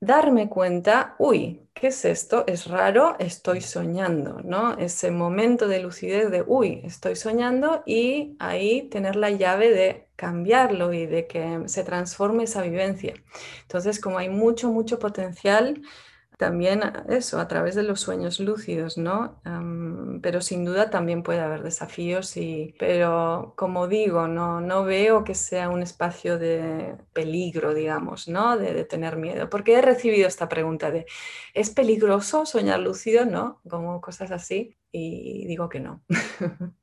darme cuenta, uy, ¿qué es esto? Es raro, estoy soñando, ¿no? Ese momento de lucidez de, uy, estoy soñando y ahí tener la llave de cambiarlo y de que se transforme esa vivencia. Entonces, como hay mucho, mucho potencial, también eso, a través de los sueños lúcidos, ¿no? pero sin duda también puede haber desafíos, y, pero como digo, no, no veo que sea un espacio de peligro, digamos, ¿no? De, de, tener miedo, porque he recibido esta pregunta de, ¿es peligroso soñar lúcido? ¿No? Como cosas así, y digo que no.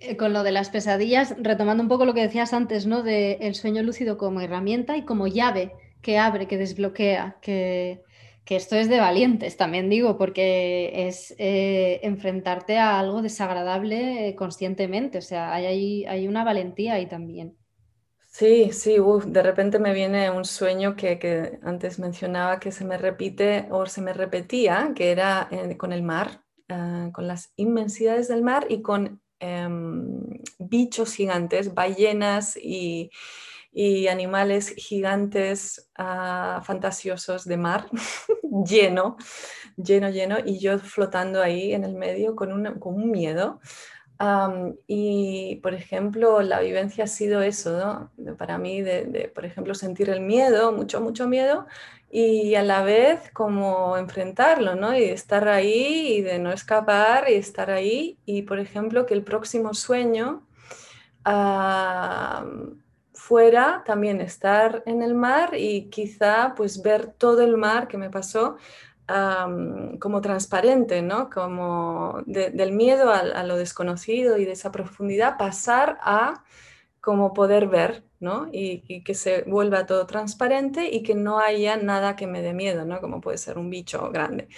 Eh, con lo de las pesadillas, retomando un poco lo que decías antes, ¿no? De el sueño lúcido como herramienta y como llave que abre, que desbloquea, que que esto es de valientes, también digo, porque es eh, enfrentarte a algo desagradable eh, conscientemente, o sea, hay, una valentía ahí también. Sí, sí, de repente me viene un sueño que, antes mencionaba que se me repite o se me repetía, que era eh, con el mar, con las inmensidades del mar y con em, bichos gigantes, ballenas y, animales gigantes ah, fantasiosos de mar, lleno, lleno, lleno, y yo flotando ahí en el medio con, un miedo. y, por ejemplo, la vivencia ha sido eso, ¿no? Para mí, de, por ejemplo, sentir el miedo, mucho, mucho miedo, y a la vez como enfrentarlo, ¿no? Y estar ahí y de no escapar y estar ahí. Y, por ejemplo, que el próximo sueño fuera, también estar en el mar y quizá pues ver todo el mar que me pasó como transparente, ¿no? Como del miedo a, lo desconocido y de esa profundidad pasar a como poder ver, ¿no? Y, que se vuelva todo transparente y que no haya nada que me dé miedo, ¿no? Como puede ser un bicho grande.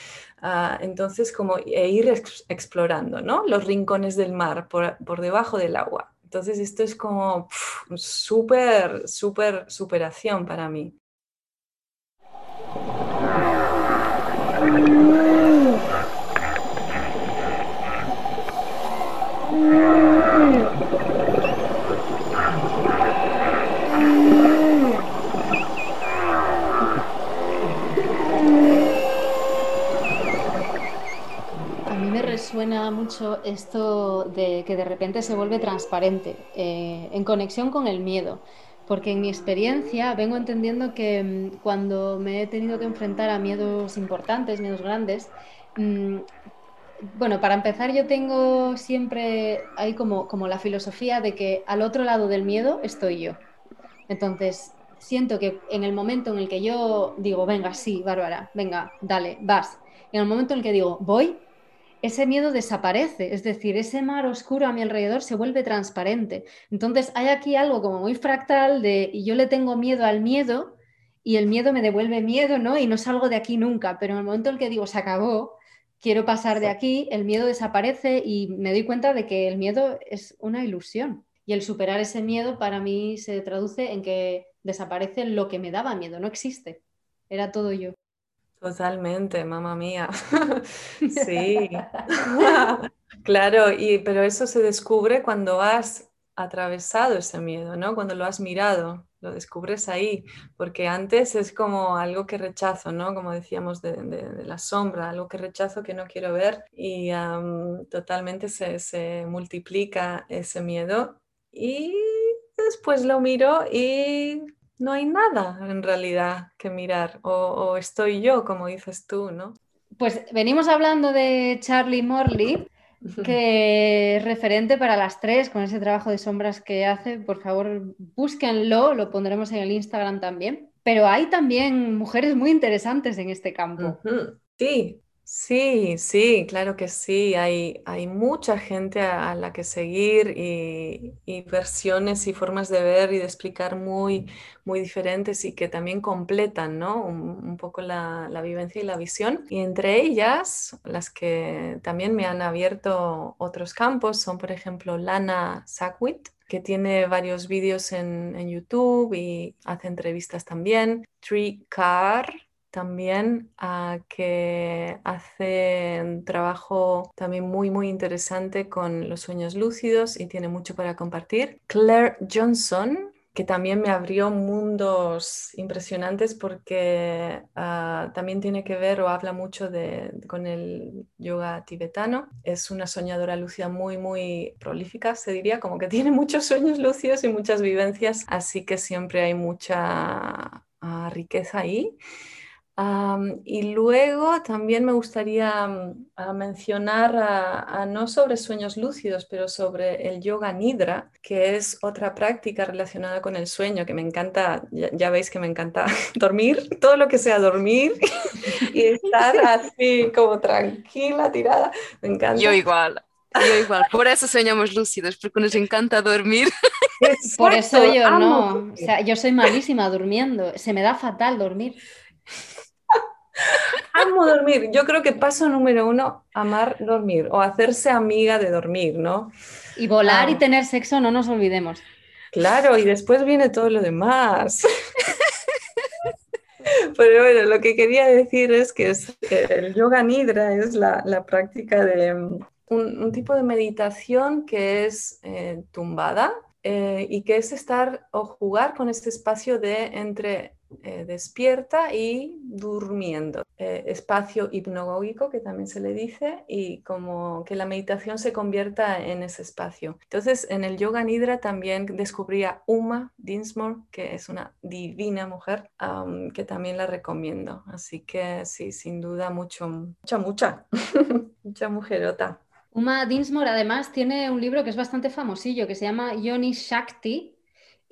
Ah, entonces, como e ir explorando, ¿no? Los rincones del mar por, por debajo del agua. Entonces, esto es como súper, súper superación para mí. Suena mucho esto de que de repente se vuelve transparente, eh, en conexión con el miedo, porque en mi experiencia vengo entendiendo que mm, cuando me he tenido que enfrentar a miedos importantes, miedos grandes, mm, bueno, para empezar yo tengo siempre ahí como, como la filosofía de que al otro lado del miedo estoy yo. Entonces, siento que en el momento en el que yo digo, venga, sí, Bárbara, venga, dale, vas. En el momento en el que digo, voy, ese miedo desaparece, es decir, ese mar oscuro a mi alrededor se vuelve transparente. Entonces hay aquí algo como muy fractal de yo le tengo miedo al miedo y el miedo me devuelve miedo, ¿no? Y no salgo de aquí nunca, pero en el momento en que digo se acabó, quiero pasar de aquí, el miedo desaparece y me doy cuenta de que el miedo es una ilusión. Y el superar ese miedo para mí se traduce en que desaparece lo que me daba miedo, no existe. Era todo yo. Totalmente, mamá mía. Sí, claro, y, pero eso se descubre cuando has atravesado ese miedo, ¿no? Cuando lo has mirado, lo descubres ahí, porque antes es como algo que rechazo, ¿no? Como decíamos de, la sombra, algo que rechazo que no quiero ver y totalmente se, se multiplica ese miedo y después lo miro y no hay nada en realidad que mirar, o, estoy yo, como dices tú, ¿no? Pues venimos hablando de Charlie Morley, que es referente para las tres con ese trabajo de sombras que hace. Por favor, búsquenlo, lo pondremos en el Instagram también. Pero hay también mujeres muy interesantes en este campo. Sí, Sí, sí, claro que sí. Hay, hay mucha gente a, la que seguir y, versiones y formas de ver y de explicar muy, muy diferentes y que también completan ¿no? un, poco la, la, vivencia y la visión. Y entre ellas, las que también me han abierto otros campos son, por ejemplo, Lana Sackwit, que tiene varios vídeos en, en YouTube y hace entrevistas también. Tree Car también que hace un trabajo también muy muy interesante con los sueños lúcidos y tiene mucho para compartir. Claire Johnson, que también me abrió mundos impresionantes porque ah, también tiene que ver o habla mucho de, con el yoga tibetano. Es una soñadora lúcida muy, muy prolífica, se diría, como que tiene muchos sueños lúcidos y muchas vivencias, así que siempre hay mucha ah, riqueza ahí y luego también me gustaría mm, mencionar a, no sobre sueños lúcidos, pero sobre el yoga nidra, que es otra práctica relacionada con el sueño, que me encanta, ya, veis que me encanta dormir, todo lo que sea dormir y estar así como tranquila, tirada, me encanta. Yo igual. Yo igual, por eso soñamos lúcidos, porque nos encanta dormir. Por eso yo no, o sea, yo soy malísima durmiendo, se me da fatal dormir. Amo dormir. Yo creo que paso número uno, amar dormir o hacerse amiga de dormir, ¿no? Y volar y ah. tener sexo, no nos olvidemos. Claro, y después viene todo lo demás. Pero bueno, lo que quería decir es que el yoga nidra es la, práctica de mm, un, tipo de meditación que es eh, tumbada eh, y que es estar o jugar con este espacio de entre eh, despierta y durmiendo. Eh, espacio hipnogógico, que también se le dice, y como que la meditación se convierta en ese espacio. Entonces, en el yoga nidra también descubría Uma Dinsmore, que es una divina mujer, que también la recomiendo. Así que sí, sin duda, mucho, mucha, mucha, mucha mujerota. Uma Dinsmore además tiene un libro que es bastante famosillo, que se llama Yoni Shakti,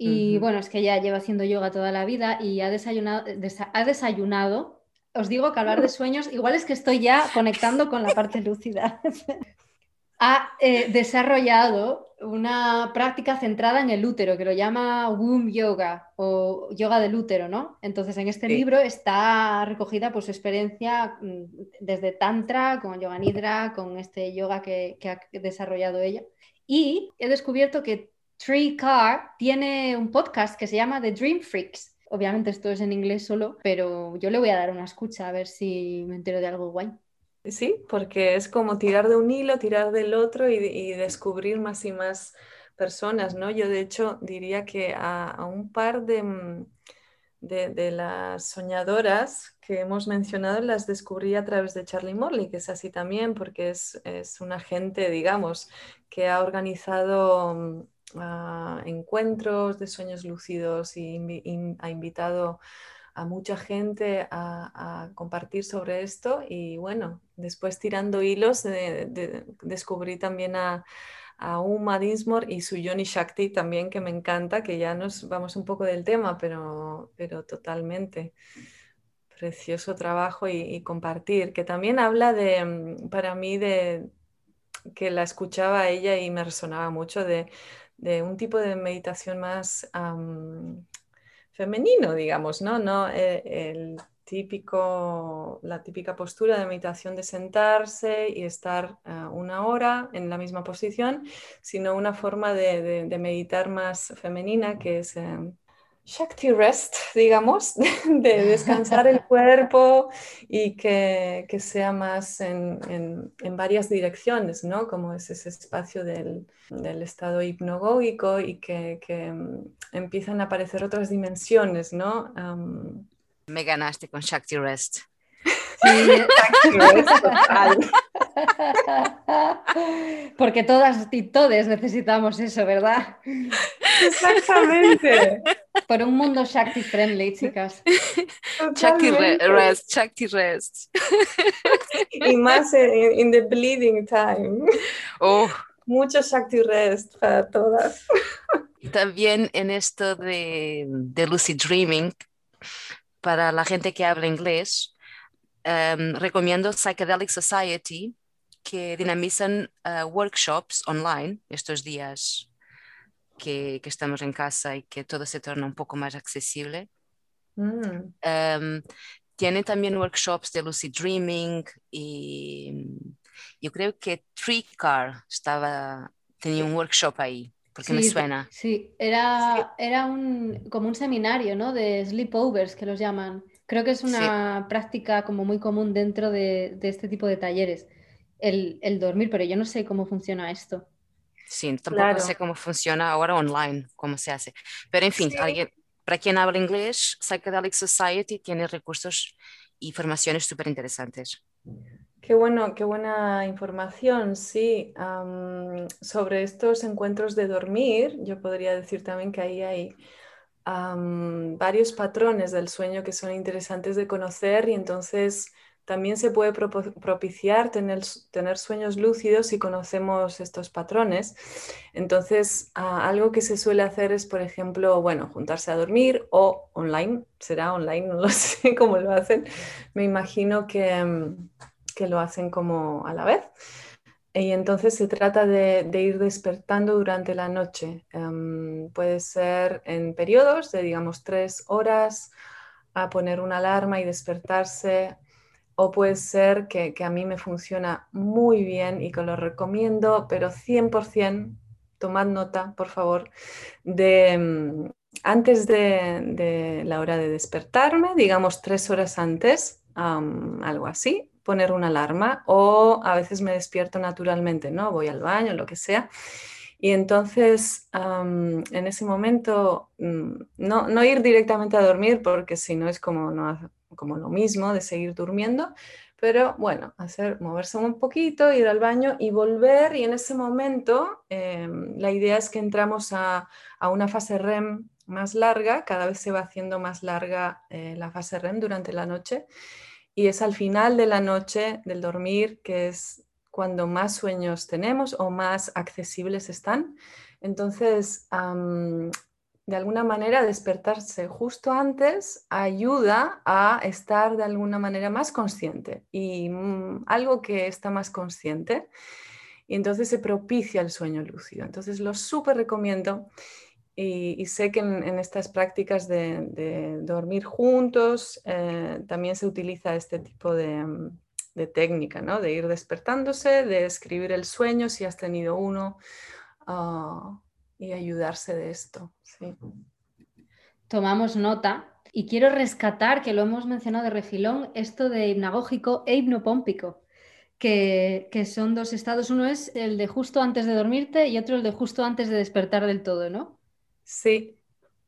Y bueno, es que ella lleva haciendo yoga toda la vida y ha desayunado, ha desayunado. Os digo que hablar de sueños, igual es que estoy ya conectando con la parte lúcida. ha eh, desarrollado una práctica centrada en el útero que lo llama womb yoga o yoga del útero, ¿no? Entonces en este libro está recogida pues, su experiencia mm, desde tantra, con yoga nidra, con este yoga que, que ha desarrollado ella. Y he descubierto que Tree Car tiene un podcast que se llama The Dream Freaks. Obviamente esto es en inglés solo, pero yo le voy a dar una escucha a ver si me entero de algo guay. Sí, porque es como tirar de un hilo, tirar del otro y, descubrir más y más personas, ¿no? Yo de hecho diría que a, un par mm, de, de, las soñadoras que hemos mencionado las descubrí a través de Charlie Morley, que es así también, porque es, es un agente, digamos, que ha organizado encuentros de sueños lúcidos y ha invitado a mucha gente a, compartir sobre esto y bueno, después tirando hilos descubrí también a, a Uma Dinsmore y su Johnny Shakti también que me encanta, que ya nos vamos un poco del tema, pero, pero totalmente. Precioso trabajo y, compartir, que también habla de, mm, para mí, de que la escuchaba ella y me resonaba mucho de, un tipo de meditación más femenino, digamos, ¿no? no eh, el típico, la típica postura de meditación de sentarse y estar eh, una hora en la misma posición, sino una forma de, meditar más femenina que es em, Shakti Rest, digamos, de descansar el cuerpo y que, sea más en, varias direcciones, ¿no? Como es ese espacio del, estado hipnogógico y que, mm, empiezan a aparecer otras dimensiones, ¿no? Me ganaste con Shakti Rest. Sí, Porque todas y todos necesitamos eso, ¿verdad? Exactamente. Por un mundo Shakti friendly, chicas. Shakti rest, Shakti rest. Y más en the bleeding time. Oh. Mucho Shakti rest para todas. También en esto de, de lucid dreaming, para la gente que habla inglés, um, recomiendo Psychedelic Society, que dinamizan uh, workshops online estos días que, que, estamos en casa y que todo se torna un poco más accesible. Mm. Um, tienen también workshops de lucid dreaming y yo creo que Tricar estaba, tenía un workshop ahí porque me suena. Sí, era, era un, como un seminario, ¿no? De sleepovers que los llaman. Creo que es una práctica como muy común dentro de, este tipo de talleres, el, dormir, pero yo no sé cómo funciona esto. Sí, tampoco sé cómo funciona ahora online, cómo se hace. Pero en fin, alguien, para quien habla inglés, Psychedelic Society tiene recursos y formaciones súper interesantes. Qué bueno, qué buena información, sí. sobre estos encuentros de dormir, yo podría decir también que ahí hay varios patrones del sueño que son interesantes de conocer y entonces también se puede propiciar tener, tener sueños lúcidos si conocemos estos patrones. Entonces, algo que se suele hacer es, por ejemplo, bueno, juntarse a dormir o online, será online, no lo sé cómo lo hacen. Me imagino que, que lo hacen como a la vez. Y entonces se trata de, ir despertando durante la noche. Em, puede ser en periodos de, digamos, tres horas a poner una alarma y despertarse. O puede ser que, a mí me funciona muy bien y que lo recomiendo, pero 100%, tomad nota, por favor, de em, antes de, la hora de despertarme, digamos tres horas antes, algo así, poner una alarma o a veces me despierto naturalmente, ¿no? Voy al baño, lo que sea. Y entonces, en ese momento, mm, no, no, ir directamente a dormir, porque si no es como, no, como lo mismo de seguir durmiendo, pero bueno, hacer, moverse un poquito, ir al baño y volver. Y en ese momento, em, la idea es que entramos a, una fase REM más larga, cada vez se va haciendo más larga eh, la fase REM durante la noche y es al final de la noche del dormir que es cuando más sueños tenemos o más accesibles están. Entonces, de alguna manera despertarse justo antes ayuda a estar de alguna manera más consciente y mm, algo que está más consciente y entonces se propicia el sueño lúcido. Entonces lo súper recomiendo y, sé que en, estas prácticas de, dormir juntos eh, también se utiliza este tipo de, técnica, ¿no? de ir despertándose, de escribir el sueño si has tenido uno ah, y ayudarse de esto. Tomamos nota y quiero rescatar, que lo hemos mencionado de refilón, esto de hipnagógico e hipnopómpico. Que, que, son dos estados. Uno es el de justo antes de dormirte y otro el de justo antes de despertar del todo, ¿no? Sí,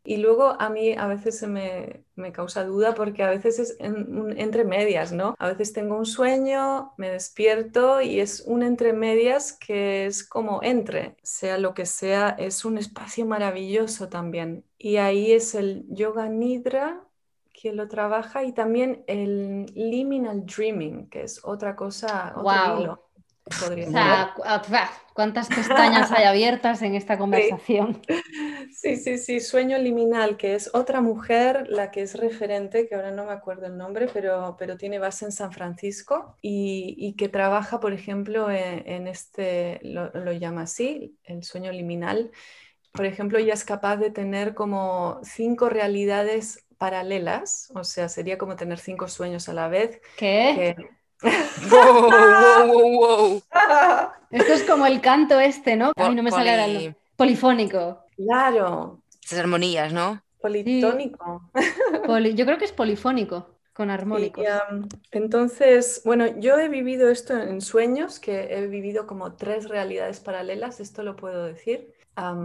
y luego a mí a veces se me, causa duda porque a veces es entre medias, ¿no? A veces tengo un sueño, me despierto y es un entre medias que es como entre, sea lo que sea, es un espacio maravilloso también. Y ahí es el yoga nidra que lo trabaja y también el liminal dreaming, que es otra cosa, otro o sea, ¿cuántas pestañas hay abiertas en esta conversación? Sí. sí, sí, Sueño Liminal, que es otra mujer, la que es referente, que ahora no me acuerdo el nombre, pero, pero tiene base en San Francisco y, que trabaja, por ejemplo, en, este, lo, lo, llama así, el sueño liminal. Por ejemplo, ella es capaz de tener como cinco realidades paralelas, o sea, sería como tener cinco sueños a la vez. ¿Qué? Wow, wow, wow, Esto es como el canto este, ¿no? A mí no me sale el polifónico. Claro. Esas armonías, ¿no? Politónico. Yo creo que es polifónico, con armónicos. entonces, bueno, yo he vivido esto en sueños, que he vivido como tres realidades paralelas, esto lo puedo decir.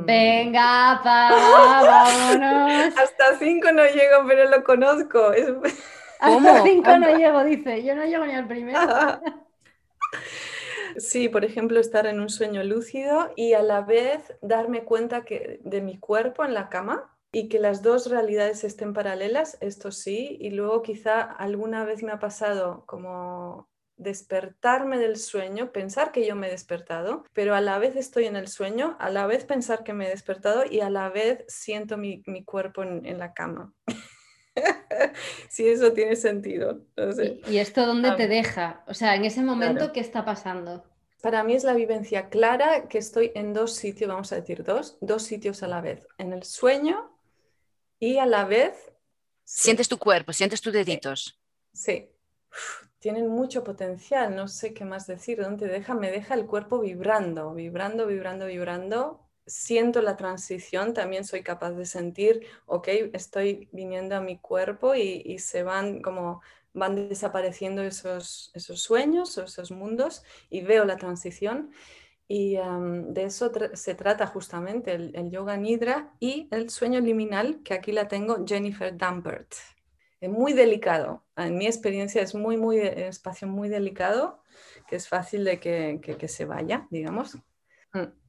Venga, pa, vámonos. Hasta cinco no llego, pero lo conozco. Hasta cinco no llego, dice. Yo no llego ni al primero. Sí, por ejemplo, estar en un sueño lúcido y a la vez darme cuenta que, de mi cuerpo en la cama y que las dos realidades estén paralelas, esto sí, y luego quizá alguna vez me ha pasado como despertarme del sueño, pensar que yo me he despertado, pero a la vez estoy en el sueño, a la vez pensar que me he despertado y a la vez siento mi, cuerpo en la cama. si eso tiene sentido. ¿Y, esto dónde te deja? O sea, en ese momento, ¿qué está pasando? Para mí es la vivencia clara que estoy en dos sitios, vamos a decir dos, dos sitios a la vez, en el sueño y a la vez... Sientes tu cuerpo, sientes tus deditos. Sí, tienen mucho potencial, no sé qué más decir, ¿dónde deja? Me deja el cuerpo vibrando, vibrando, vibrando, vibrando siento la transición, también soy capaz de sentir, ok, estoy viniendo a mi cuerpo y, se van como van desapareciendo esos, esos sueños, esos mundos y veo la transición. Y de eso se trata justamente el, yoga nidra y el sueño liminal, que aquí la tengo, Jennifer Dampert. Es muy delicado, en mi experiencia es muy, muy, un espacio muy delicado, que es fácil de que, que, se vaya, digamos. Mm.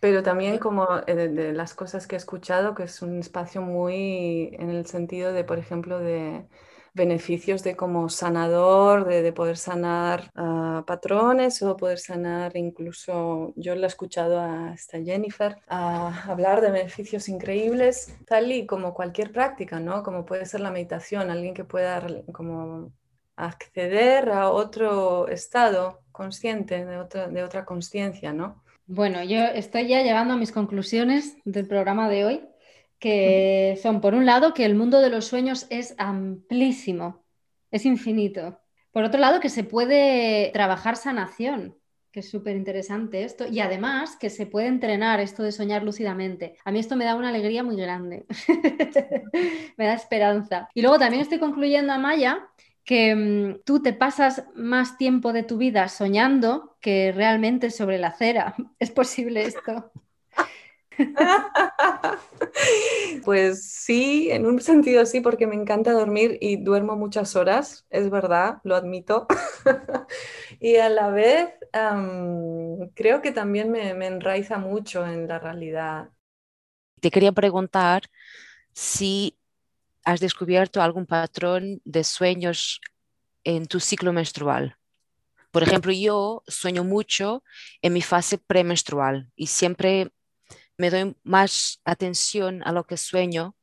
Pero también como eh, de, las cosas que he escuchado, que es un espacio muy en el sentido de, por ejemplo, de beneficios de como sanador, de, poder sanar patrones o poder sanar incluso, yo le he escuchado a esta Jennifer a hablar de beneficios increíbles, tal y como cualquier práctica, ¿no? Como puede ser la meditación, alguien que pueda como acceder a otro estado consciente, de, de otra conciencia, ¿no? Bueno, yo estoy ya llegando a mis conclusiones del programa de hoy, que son, por un lado, que el mundo de los sueños es amplísimo, es infinito. Por otro lado, que se puede trabajar sanación, que es súper interesante esto, y además que se puede entrenar esto de soñar lúcidamente. A mí esto me da una alegría muy grande, me da esperanza. Y luego también estoy concluyendo, a Maya que mm, tú te pasas más tiempo de tu vida soñando que realmente sobre la acera. ¿Es posible esto? Pues sí, en un sentido sí, porque me encanta dormir y duermo muchas horas, es verdad, lo admito. y a la vez creo que también me, me enraiza mucho en la realidad. Te quería preguntar si has descubierto algún patrón de sueños en tu ciclo menstrual. Por ejemplo, yo sueño mucho en mi fase premenstrual y siempre me doy más atención a lo que sueño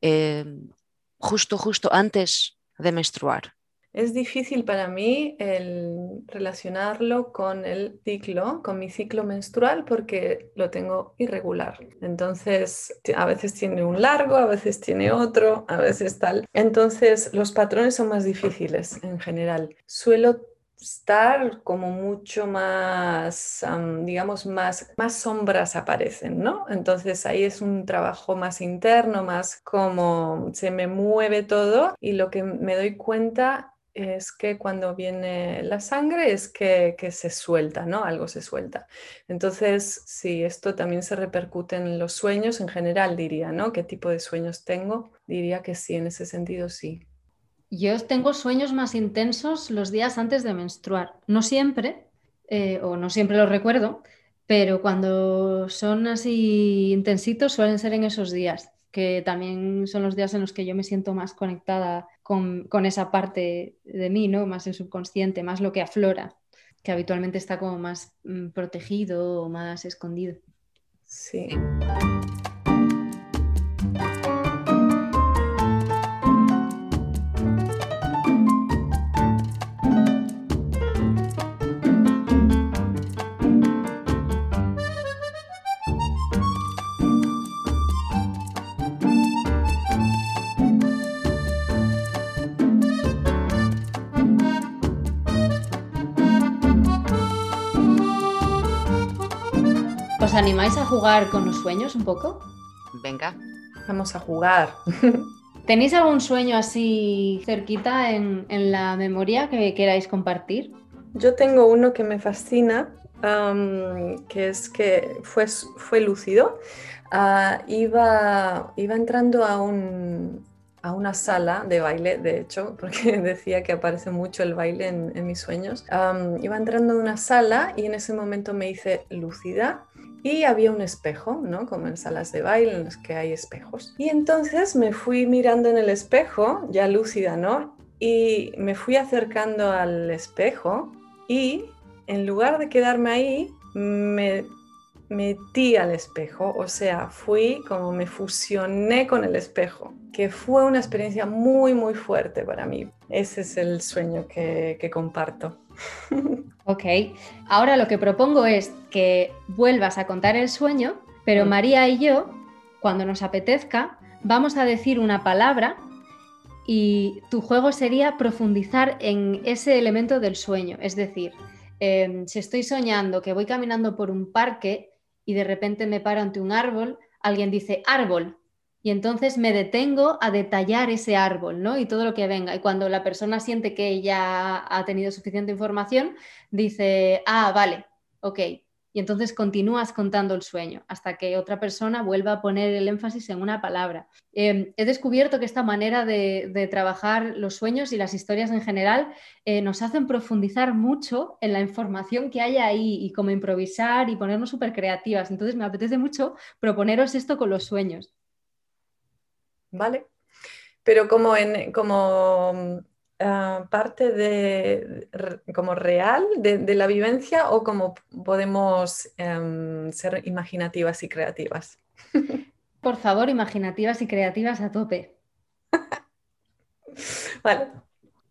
eh, justo, justo antes de menstruar. Es difícil para mí el relacionarlo con el ciclo, con mi ciclo menstrual, porque lo tengo irregular. Entonces, a veces tiene un largo, a veces tiene otro, a veces tal. Entonces, los patrones son más difíciles en general. Suelo estar como mucho más, digamos, más, más sombras aparecen, ¿no? Entonces ahí es un trabajo más interno, más como se me mueve todo y lo que me doy cuenta es que cuando viene la sangre es que, se suelta, ¿no? Algo se suelta. Entonces, sí, esto también se repercute en los sueños en general, diría, ¿no? ¿Qué tipo de sueños tengo? Diría que sí, en ese sentido sí. Yo tengo sueños más intensos los días antes de menstruar. No siempre, eh, o no siempre los recuerdo, pero cuando son así intensitos suelen ser en esos días que también son los días en los que yo me siento más conectada con, esa parte de mí, ¿no? Más el subconsciente, más lo que aflora, que habitualmente está como más mm, protegido o más escondido. Sí. Animáis a jugar con los sueños un poco? Venga. Vamos a jugar. ¿Tenéis algún sueño así cerquita en, la memoria que queráis compartir? Yo tengo uno que me fascina, que es que fue, fue lúcido. Ah, iba, iba entrando a un, a una sala de baile, de hecho, porque decía que aparece mucho el baile en, mis sueños. iba entrando a una sala y en ese momento me hice lúcida y había un espejo, ¿no? Como en salas de baile en las que hay espejos. Y entonces me fui mirando en el espejo, ya lúcida, ¿no? Y me fui acercando al espejo y en lugar de quedarme ahí, me metí al espejo, o sea, fui como me fusioné con el espejo, que fue una experiencia muy, muy fuerte para mí. Ese es el sueño que, que comparto. Ok, ahora lo que propongo es que vuelvas a contar el sueño, pero mm. María y yo, cuando nos apetezca, vamos a decir una palabra y tu juego sería profundizar en ese elemento del sueño. Es decir, em, si estoy soñando que voy caminando por un parque y de repente me paro ante un árbol, alguien dice árbol y entonces me detengo a detallar ese árbol, ¿no? Y todo lo que venga. Y cuando la persona siente que ya ha tenido suficiente información, dice, ah, vale, ok. Y entonces continúas contando el sueño hasta que otra persona vuelva a poner el énfasis en una palabra. Em, he descubierto que esta manera de, trabajar los sueños y las historias en general eh, nos hacen profundizar mucho en la información que hay ahí y como improvisar y ponernos súper creativas. Entonces me apetece mucho proponeros esto con los sueños. ¿Vale? Pero como, en, como ah, parte de, como real de, la vivencia o como podemos em, ser imaginativas y creativas. Por favor, imaginativas y creativas a tope. vale.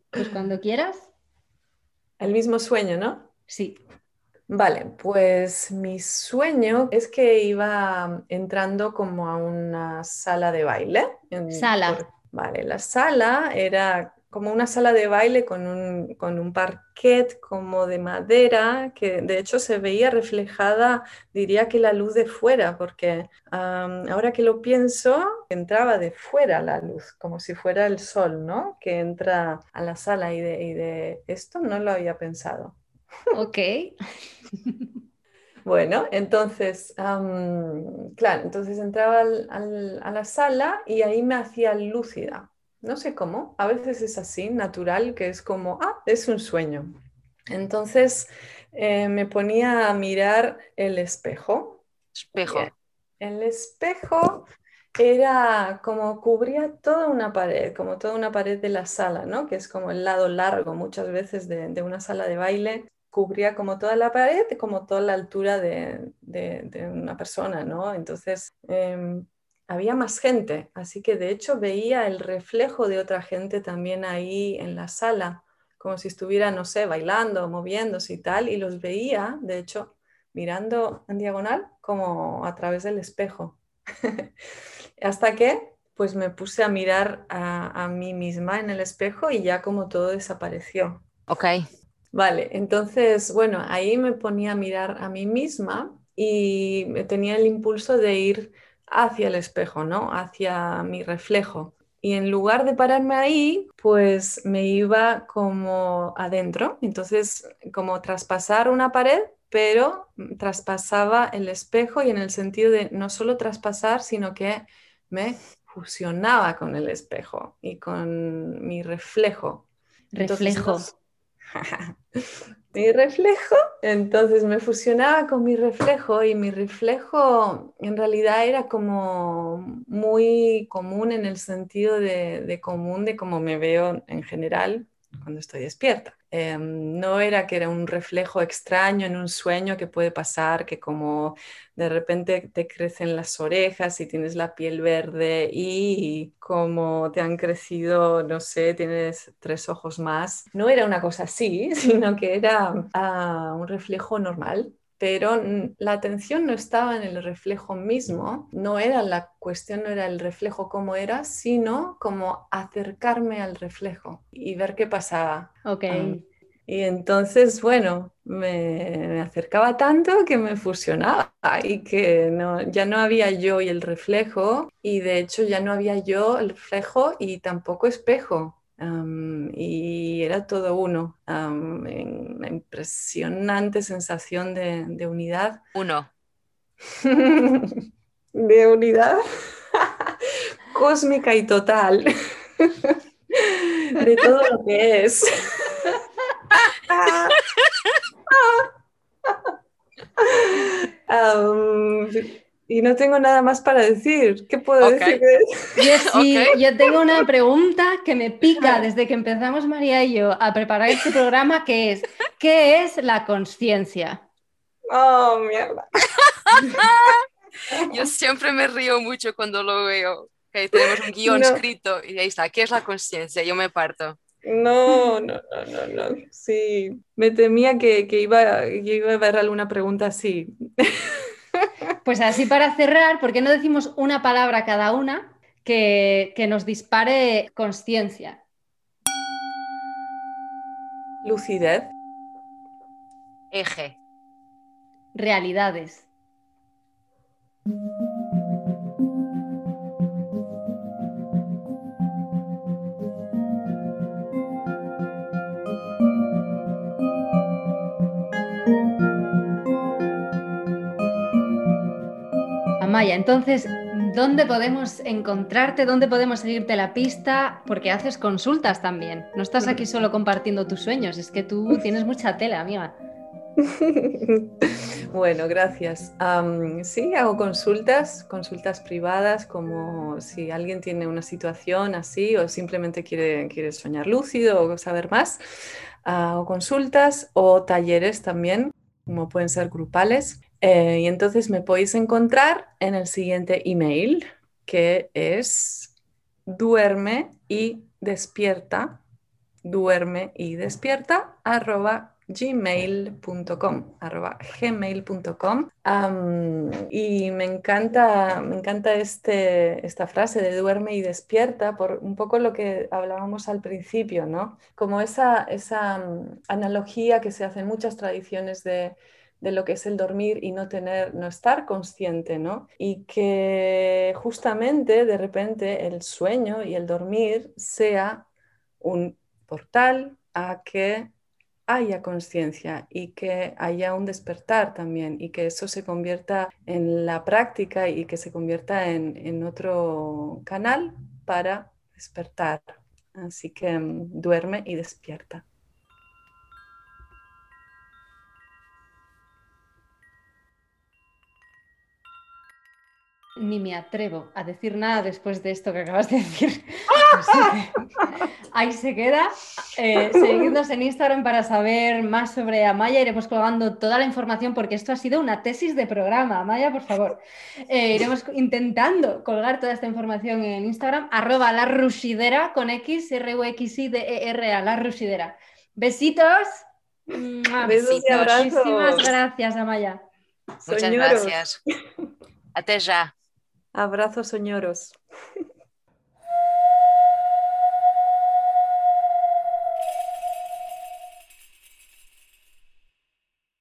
Pues cuando quieras. El mismo sueño, ¿no? Sí. Vale, pues mi sueño es que iba entrando como a una sala de baile. sala. vale, la sala era como una sala de baile con un, con parquet como de madera, que de hecho se veía reflejada, diría que la luz de fuera, porque ahora que lo pienso, entraba de fuera la luz, como si fuera el sol, ¿no? Que entra a la sala y de, y de esto no lo había pensado. Ok. Bueno, entonces, claro, entonces entraba a la sala y ahí me hacía lúcida. No sé cómo, a veces es así, natural, que es como, ah, es un sueño. Entonces eh, me ponía a mirar el espejo. Espejo. El espejo era como cubría toda una pared, como toda una pared de la sala, ¿no? Que es como el lado largo muchas veces de, de una sala de baile cubría como toda la pared, como toda la altura de, una persona, ¿no? Entonces em, había más gente, así que de hecho veía el reflejo de otra gente también ahí en la sala, como si estuviera, no sé, bailando, moviéndose y tal, y los veía, de hecho, mirando en diagonal como a través del espejo. Hasta que pues me puse a mirar a, a, mí misma en el espejo y ya como todo desapareció. Ok. Vale, entonces, bueno, ahí me ponía a mirar a mí misma y tenía el impulso de ir hacia el espejo, ¿no? Hacia mi reflejo. Y en lugar de pararme ahí, pues me iba como adentro, entonces como traspasar una pared, pero traspasaba el espejo y en el sentido de no solo traspasar, sino que me fusionaba con el espejo y con mi reflejo. Reflejo. mi reflejo, entonces me fusionaba con mi reflejo y mi reflejo en realidad era como muy común en el sentido de, común de cómo me veo en general cuando estoy despierta. Em, no era que era un reflejo extraño en un sueño que puede pasar, que como de repente te crecen las orejas y tienes la piel verde y como te han crecido, no sé, tienes tres ojos más. No era una cosa así, sino que era ah, un reflejo normal pero la atención no estaba en el reflejo mismo, no era la cuestión, no era el reflejo como era, sino como acercarme al reflejo y ver qué pasaba. Ok. Y entonces, bueno, me, acercaba tanto que me fusionaba y que no, ya no había yo y el reflejo, y de hecho ya no había yo el reflejo y tampoco espejo y era todo uno, una impresionante sensación de, unidad. Uno. de unidad cósmica y total de todo lo que es. y no tengo nada más para decir. ¿Qué puedo decir? Yo, yo tengo una pregunta que me pica desde que empezamos María y yo a preparar este programa, que es, ¿qué es la conciencia? Oh, mierda. yo siempre me río mucho cuando lo veo. tenemos un guion escrito y ahí está, ¿qué es la conciencia? Yo me parto. No, no, no, no, no. Sí, me temía que, iba, que iba a haber alguna pregunta así. Pues así para cerrar, ¿por qué no decimos una palabra cada una que, que nos dispare conciencia? Lucidez. Eje. Realidades. Maya, entonces, ¿dónde podemos encontrarte? ¿Dónde podemos seguirte la pista? Porque haces consultas también. No estás aquí solo compartiendo tus sueños, es que tú tienes mucha tela, amiga. Bueno, gracias. sí, hago consultas, consultas privadas, como si alguien tiene una situación así o simplemente quiere, quiere soñar lúcido o saber más. Hago consultas o talleres también, como pueden ser grupales. Eh, y entonces me podéis encontrar en el siguiente email, que es duerme y despierta, duerme y despierta, arroba gmail.com arroba gmail.com y me encanta me encanta este, esta frase de duerme y despierta por un poco lo que hablábamos al principio no como esa, esa mm, analogía que se hace en muchas tradiciones de de lo que es el dormir y no tener, no estar consciente, ¿no? Y que justamente de repente el sueño y el dormir sea un portal a que haya conciencia y que haya un despertar también y que eso se convierta en la práctica y que se convierta en, en otro canal para despertar. Así que mm, duerme y despierta. Ni me atrevo a decir nada después de esto que acabas de decir. ahí se queda. Eh, seguidnos en Instagram para saber más sobre Amaya. Iremos colgando toda la información porque esto ha sido una tesis de programa. Amaya, por favor. Eh, iremos intentando colgar toda esta información en Instagram. Arroba la rusidera con X, R U X I D E R A, la rusidera. Besitos. Besos y abrazos. Muchísimas gracias, Amaya. Muchas Soñoros. gracias. Até já. Abrazos soñoros.